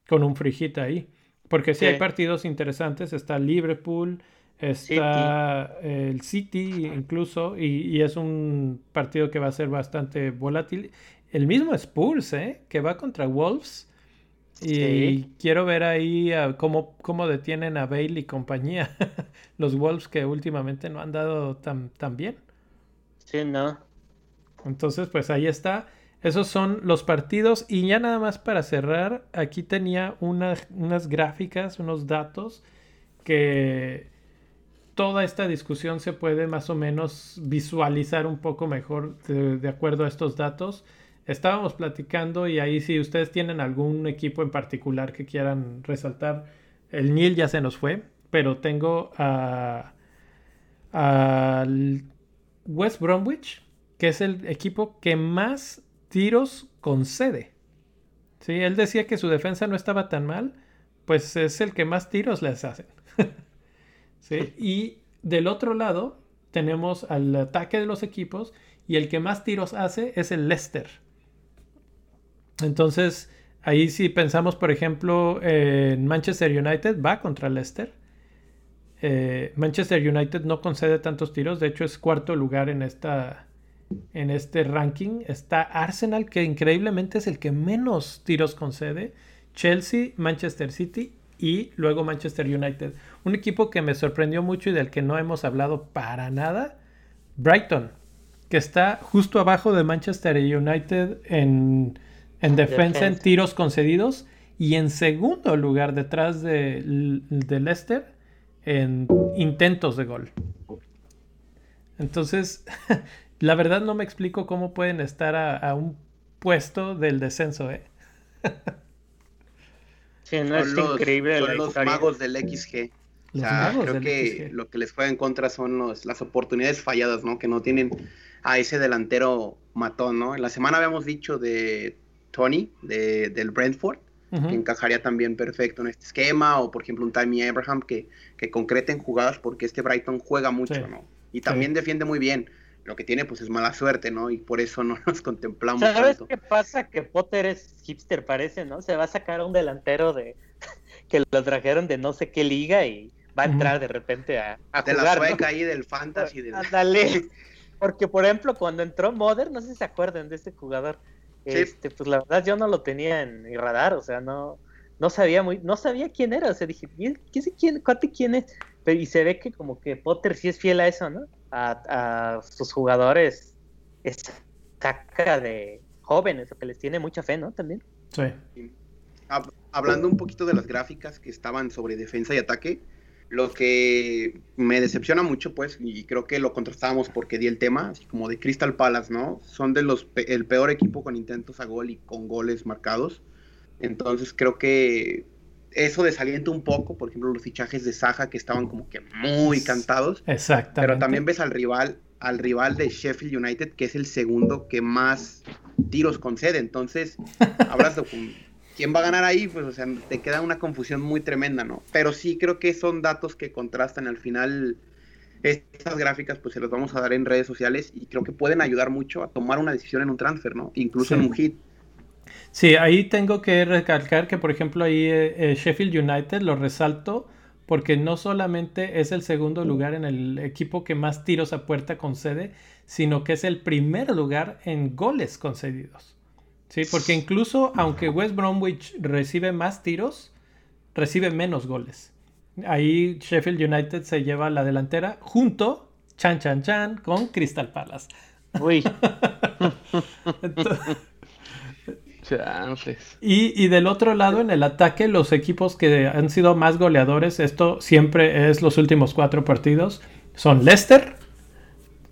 con un frijita ahí. Porque si hay partidos interesantes, está Liverpool, está el City incluso, y, es un partido que va a ser bastante volátil. El mismo Spurs, ¿eh? que va contra Wolves. Y quiero ver ahí cómo, cómo, detienen a Bale y compañía. Los Wolves que últimamente no han dado tan, tan bien. Sí, no. Entonces, pues ahí está. Esos son los partidos. Y ya nada más para cerrar, aquí tenía unas gráficas, unos datos que toda esta discusión se puede más o menos visualizar un poco mejor de, acuerdo a estos datos. Estábamos platicando y ahí si ustedes tienen algún equipo en particular que quieran resaltar, el Nil ya se nos fue, pero tengo a, West Bromwich, que es el equipo que más tiros concede. ¿Sí? Él decía que su defensa no estaba tan mal, pues es el que más tiros les hacen. Y del otro lado tenemos al ataque de los equipos y el que más tiros hace es el Leicester. Entonces, ahí si pensamos, por ejemplo, en Manchester United, va contra Leicester. Eh, Manchester United no concede tantos tiros, de hecho es cuarto lugar en, esta, en este ranking. Está Arsenal, que increíblemente es el que menos tiros concede. Chelsea, Manchester City y luego Manchester United. Un equipo que me sorprendió mucho y del que no hemos hablado para nada. Brighton, que está justo abajo de Manchester United en, defensa, en tiros concedidos. Y en segundo lugar, detrás de, de Leicester, en intentos de gol. Entonces, la verdad no me explico cómo pueden estar a, un puesto del descenso, ¿eh? sí, no es increíble. Son los magos del XG. O sea, creo que lo que les juega en contra son las oportunidades falladas, ¿no? Que no tienen a ese delantero matón, ¿no? En la semana habíamos dicho de Tony, de, del Brentford, que encajaría también perfecto en este esquema, o por ejemplo un Tammy Abraham que, que concreten jugadas porque este Brighton juega mucho, ¿no? Y también defiende muy bien. Lo que tiene pues es mala suerte, ¿no? Y por eso no nos contemplamos. ¿Sabes qué pasa? Que Potter es hipster, parece, ¿no? Se va a sacar a un delantero de que lo trajeron de no sé qué liga y va a entrar de repente a, a de la sueca ahí del fantasy. Dale. Porque, por ejemplo, cuando entró Modern, no sé si se acuerdan de ese jugador. Este, pues la verdad yo no lo tenía en mi radar, o sea, no, no sabía muy, no sabía quién era, o sea, dije, ¿qué sé quién, cuate quién es? Pero, y se ve que como que Potter sí es fiel a eso, ¿no? A, a sus jugadores saca de jóvenes, o que les tiene mucha fe, ¿no? También. Sí. Hablando un poquito de las gráficas que estaban sobre defensa y ataque, lo que me decepciona mucho, pues, y creo que lo contrastábamos porque di el tema, así como de Crystal Palace, ¿no? Son de los el peor equipo con intentos a gol y con goles marcados. Entonces creo que eso desalienta un poco, por ejemplo, los fichajes de Saja que estaban como que muy cantados. Exactamente. Pero también ves al rival, al rival de Sheffield United, que es el segundo que más tiros concede. Entonces, hablas de quién va a ganar ahí, pues, o sea, te queda una confusión muy tremenda, ¿no? Pero sí creo que son datos que contrastan al final. Estas gráficas, pues se las vamos a dar en redes sociales y creo que pueden ayudar mucho a tomar una decisión en un transfer, ¿no? Incluso en un hit. Sí, ahí tengo que recalcar que, por ejemplo, ahí eh, eh, Sheffield United lo resalto porque no solamente es el segundo lugar en el equipo que más tiros a puerta concede, sino que es el primer lugar en goles concedidos. Sí, porque incluso aunque West Bromwich recibe más tiros, recibe menos goles. Ahí Sheffield United se lleva la delantera junto, chan chan chan, con Crystal Palace. Uy. y, y, del otro lado, en el ataque, los equipos que han sido más goleadores, esto siempre es los últimos cuatro partidos, son Leicester,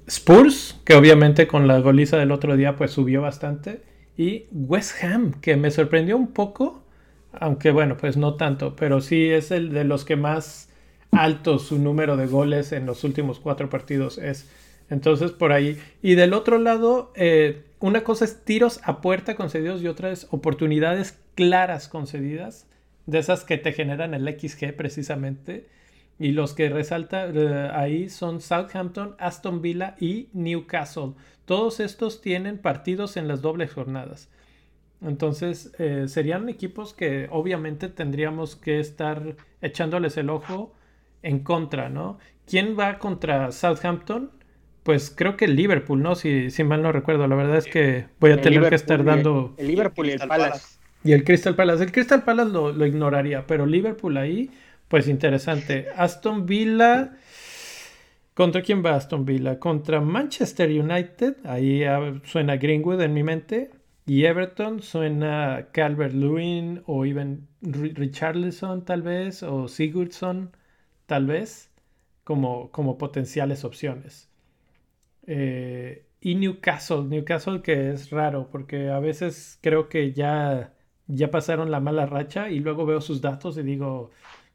Spurs, que obviamente con la goliza del otro día pues subió bastante, y West Ham, que me sorprendió un poco, aunque bueno, pues no tanto, pero sí es el de los que más alto su número de goles en los últimos cuatro partidos es. Entonces por ahí. Y del otro lado, eh, una cosa es tiros a puerta concedidos y otra es oportunidades claras concedidas, de esas que te generan el XG precisamente. Y los que resalta eh, ahí son Southampton, Aston Villa y Newcastle. Todos estos tienen partidos en las dobles jornadas. Entonces eh, serían equipos que obviamente tendríamos que estar echándoles el ojo en contra, ¿no? ¿Quién va contra Southampton? Pues creo que el Liverpool, ¿no? Si, si mal no recuerdo. La verdad es que voy a tener que estar dando... El Liverpool y el Palace. Y el Crystal Palace. El Crystal Palace lo, lo ignoraría, pero Liverpool ahí, pues interesante. Aston Villa... ¿Contra quién va Aston Villa? Contra Manchester United, ahí suena Greenwood en mi mente. Y Everton suena Calvert Lewin o even Richarlison tal vez, o Sigurdsson tal vez, como, como potenciales opciones. Eh, y Newcastle, Newcastle que es raro porque a veces creo que ya, ya pasaron la mala racha y luego veo sus datos y digo,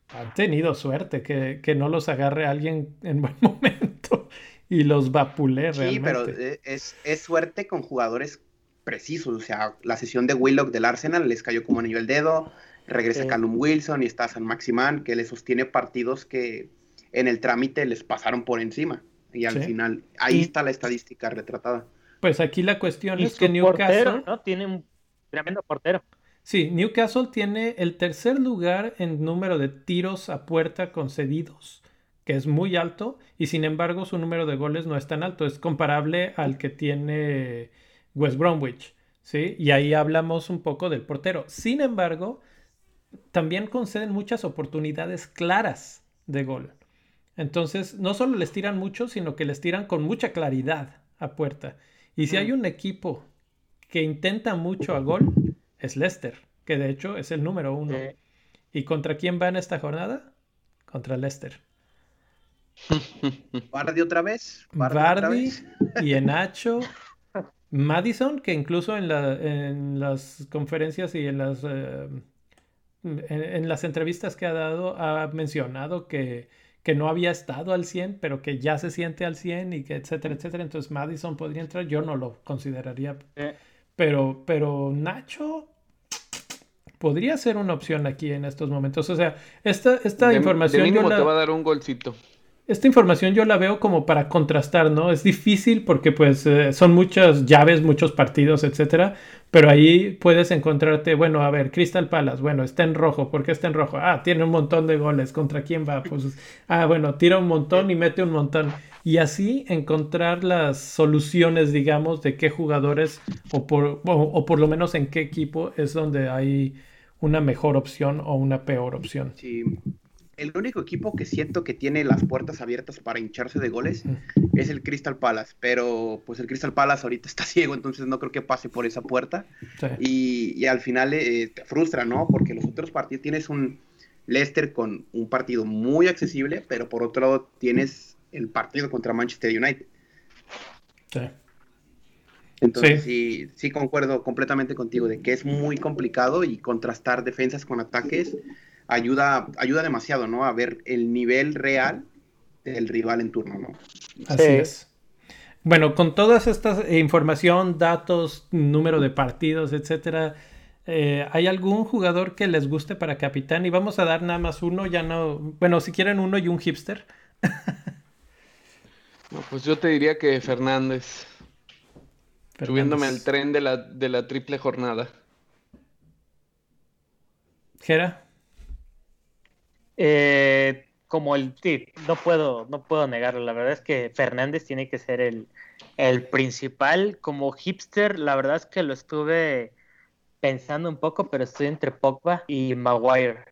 han tenido suerte que, no los agarre alguien en buen momento y los vapule realmente. Sí, pero eh, es, suerte con jugadores precisos. O sea, la sesión de Willock del Arsenal les cayó como anillo el dedo. Regresa Callum Wilson y está San Maximán, que le sostiene partidos que en el trámite les pasaron por encima. Y al final, ahí está la estadística retratada. Pues aquí la cuestión es que Newcastle. ¿no? Tiene un tremendo portero. Sí, Newcastle tiene el tercer lugar en número de tiros a puerta concedidos, que es muy alto, y sin embargo su número de goles no es tan alto, es comparable al que tiene West Bromwich, ¿sí? Y ahí hablamos un poco del portero. Sin embargo, también conceden muchas oportunidades claras de gol. Entonces, no solo les tiran mucho, sino que les tiran con mucha claridad a puerta. Y si hay un equipo que intenta mucho a gol, es Leicester, que de hecho es el número uno. ¿Y contra quién va en esta jornada? Contra Leicester. Bardi otra vez. Bardi, y Enacho. Madison, que incluso en, en, las conferencias y en las, eh, en, las entrevistas que ha dado ha mencionado que, que no había estado al 100, pero que ya se siente al 100 y que etcétera, etcétera. Entonces Madison podría entrar, yo no lo consideraría. Pero, pero Nacho podría ser una opción aquí en estos momentos. O sea, esta, esta información... De mínimo te va a dar un golcito esta información yo la veo como para contrastar, ¿no? Es difícil porque pues eh, son muchas llaves, muchos partidos, etcétera, pero ahí puedes encontrarte, bueno, a ver, Crystal Palace, bueno, está en rojo, ¿por qué está en rojo? Ah, tiene un montón de goles, ¿contra quién va? Pues, ah, bueno, tira un montón y mete un montón. Y así encontrar las soluciones, digamos, de qué jugadores o por, o por lo menos en qué equipo es donde hay una mejor opción o una peor opción. Sí, el único equipo que siento que tiene las puertas abiertas para hincharse de goles es el Crystal Palace, pero pues el Crystal Palace ahorita está ciego, entonces no creo que pase por esa puerta. Y, al final eh, te frustra, ¿no? Porque los otros partidos tienes un Leicester con un partido muy accesible, pero por otro lado tienes el partido contra Manchester United. Sí. Entonces sí. sí concuerdo completamente contigo de que es muy complicado y contrastar defensas con ataques ayuda, ayuda demasiado, ¿no? A ver el nivel real del rival en turno, ¿no? Así es. Bueno, con todas estas eh, información, datos, número de partidos, etcétera, eh, ¿hay algún jugador que les guste para capitán? Y vamos a dar nada más uno, ya no. Bueno, si quieren uno y un hipster. pues yo te diría que Fernández. Subiéndome al tren de la, de la triple jornada. ¿Gera? Eh, como el tip, no puedo, no puedo negarlo. La verdad es que Fernández tiene que ser el, principal. Como hipster, la verdad es que lo estuve pensando un poco, pero estoy entre Pogba y Maguire.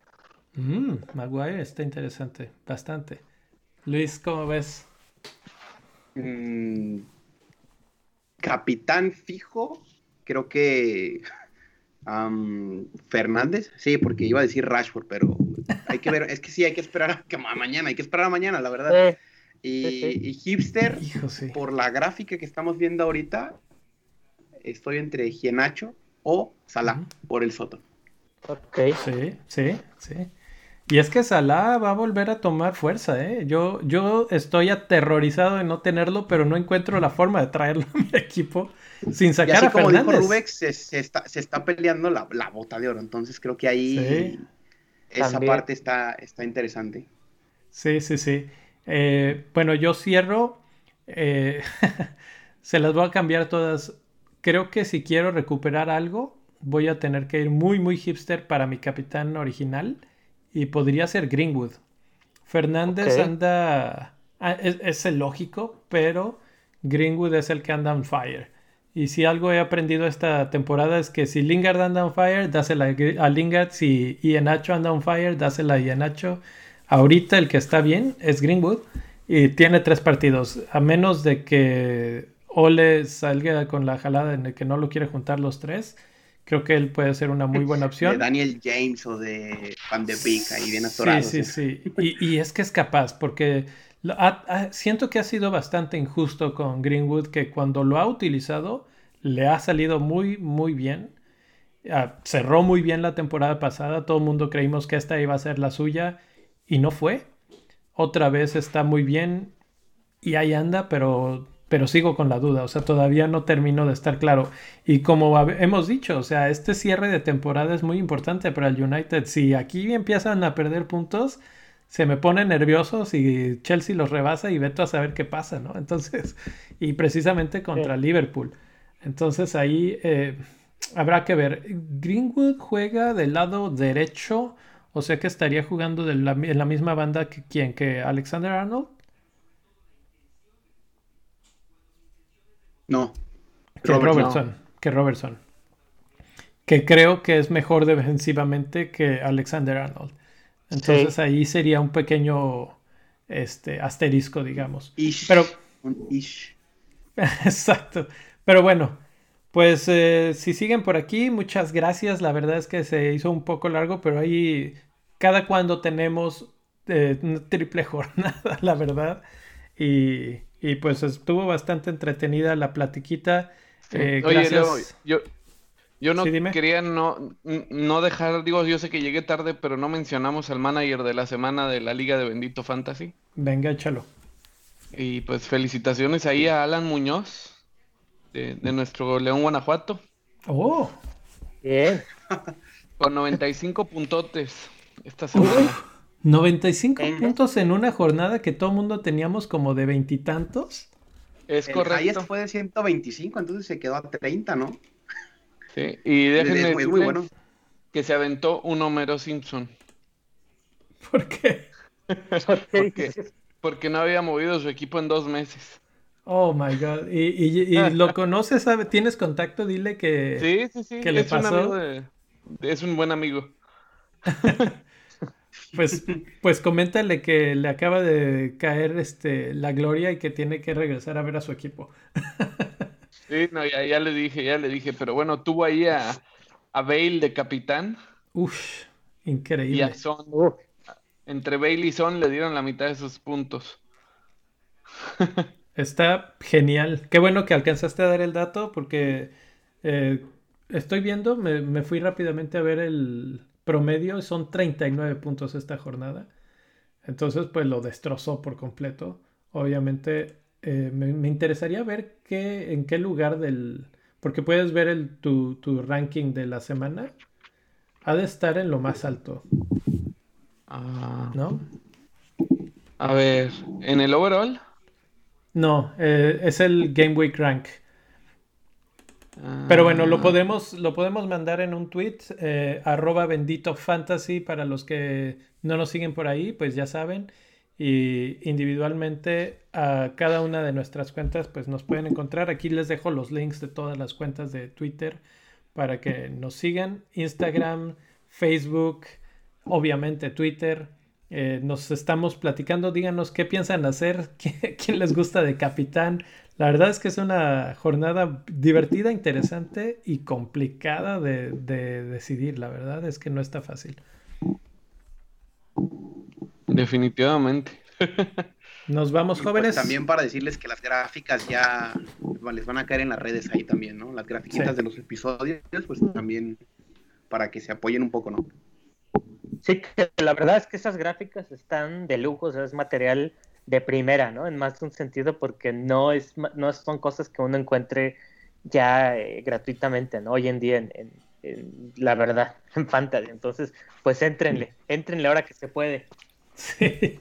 Mm, Maguire está interesante, bastante. Luis, ¿cómo ves? Mm, capitán fijo, creo que Fernández, sí, porque iba a decir Rashford, pero hay que ver, es que sí, hay que esperar a mañana, hay que esperar a mañana, la verdad. Y, hipster, por la gráfica que estamos viendo ahorita, estoy entre Gienacho o Salah por el Soto. Ok. Sí, sí, sí. Y es que Salah va a volver a tomar fuerza, ¿eh? Yo, yo estoy aterrorizado de no tenerlo, pero no encuentro la forma de traerlo a mi equipo sin sacar y así como dijo Rubex, se, está, peleando la, bota de oro. Entonces creo que ahí esa parte está, está interesante. Sí, sí, sí. Eh, bueno, yo cierro. Eh, se las voy a cambiar todas. Creo que si quiero recuperar algo, voy a tener que ir muy, muy hipster para mi capitán original. Y podría ser Greenwood. Fernández anda. Ah, es, es, el lógico, pero Greenwood es el que anda on fire. Y si algo he aprendido esta temporada es que si Lingard anda on fire, dásela a Lingard. Si Nacho anda on fire, dásela a Nacho. Ahorita el que está bien es Greenwood y tiene tres partidos. A menos de que Ole salga con la jalada en el que no lo quiere juntar los tres, creo que él puede ser una muy buena opción. De Daniel James o de Van de Beek ahí bien atorado. Sí, sí, sí. Y, y es que es capaz porque siento que ha sido bastante injusto con Greenwood, que cuando lo ha utilizado le ha salido muy, muy bien. Ah, cerró muy bien la temporada pasada, todo el mundo creímos que esta iba a ser la suya y no fue. Otra vez está muy bien y ahí anda, pero, pero sigo con la duda, o sea, todavía no termino de estar claro. Y como hemos dicho, o sea, este cierre de temporada es muy importante para el United. Si aquí empiezan a perder puntos, se me pone nervioso si Chelsea los rebasa y veto a saber qué pasa, ¿no? Entonces, y precisamente contra Liverpool. Entonces ahí eh, habrá que ver. Greenwood juega del lado derecho, o sea que estaría jugando en la misma banda que quien, que Alexander Arnold. No. Que Robertson. Que Robertson. Que creo que es mejor defensivamente que Alexander Arnold. Entonces ahí sería un pequeño este, asterisco, digamos. Pero, un ish. Exacto. Pero bueno, pues eh, si siguen por aquí, muchas gracias. La verdad es que se hizo un poco largo, pero ahí cada cuando tenemos eh, una triple jornada, la verdad. Y, pues estuvo bastante entretenida la platiquita. Eh, Oye, yo, Yo no quería no, no dejar, digo, yo sé que llegué tarde, pero no mencionamos al manager de la semana de la Liga de Bendito Fantasy. Venga, échalo. Y pues felicitaciones ahí a Alan Muñoz, de, nuestro León Guanajuato. Oh, bien. Con 95 puntotes esta semana. 95 puntos en una jornada que todo el mundo teníamos como de veintitantos. Es correcto. fue de 125, entonces se quedó a 30, ¿no? Sí, y déjenme muy, muy bueno. que se aventó un Homero Simpson. ¿Por qué? porque, no había movido su equipo en dos meses. Oh my god. ¿Y, lo conoces? Sabe? ¿Tienes contacto? Dile que. Sí, sí, sí. le pasó? es un buen amigo. pues, pues coméntale que le acaba de caer este la gloria y que tiene que regresar a ver a su equipo. Sí, no, ya, le dije, ya le dije, pero bueno, tuvo ahí a, a Bale de capitán. Uf, increíble. Y a Son. Entre Bale y Son le dieron la mitad de sus puntos. Está genial. Qué bueno que alcanzaste a dar el dato porque eh, estoy viendo, me, me, fui rápidamente a ver el promedio, son 39 puntos esta jornada. Entonces, pues lo destrozó por completo. Obviamente eh, me, interesaría ver qué, en qué lugar del... Porque puedes ver el, tu, ranking de la semana. Ha de estar en lo más alto. Ah. ¿No? A ver, ¿en el overall? No, eh, es el Game Week Rank. Pero bueno, lo ah. podemos, lo podemos mandar en un tweet, eh, arroba bendito fantasy para los que no nos siguen por ahí, pues ya saben y individualmente a cada una de nuestras cuentas pues nos pueden encontrar. Aquí les dejo los links de todas las cuentas de Twitter para que nos sigan. Instagram, Facebook, obviamente Twitter. Eh, nos estamos platicando, díganos qué piensan hacer, quién les gusta de capitán. La verdad es que es una jornada divertida, interesante y complicada de decidir. La verdad es que no está fácil. Definitivamente. Nos vamos, pues, jóvenes. también para decirles que las gráficas ya les van a caer en las redes ahí también, ¿no? Las gráficas de los episodios, pues también para que se apoyen un poco, ¿no? Sí, la verdad es que esas gráficas están de lujo, o sea, es material de primera, ¿no? En más de un sentido, porque no, es, no son cosas que uno encuentre ya eh, gratuitamente, ¿no? Hoy en día en, la verdad, en Fantasy. Entonces, pues éntrenle, éntrenle ahora que se puede. Sí.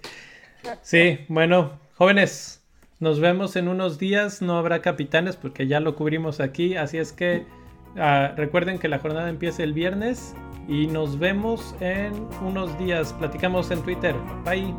sí, bueno, jóvenes, nos vemos en unos días. No habrá capitanes porque ya lo cubrimos aquí. Así es que ah, recuerden que la jornada empieza el viernes y nos vemos en unos días. Platicamos en Twitter. Bye.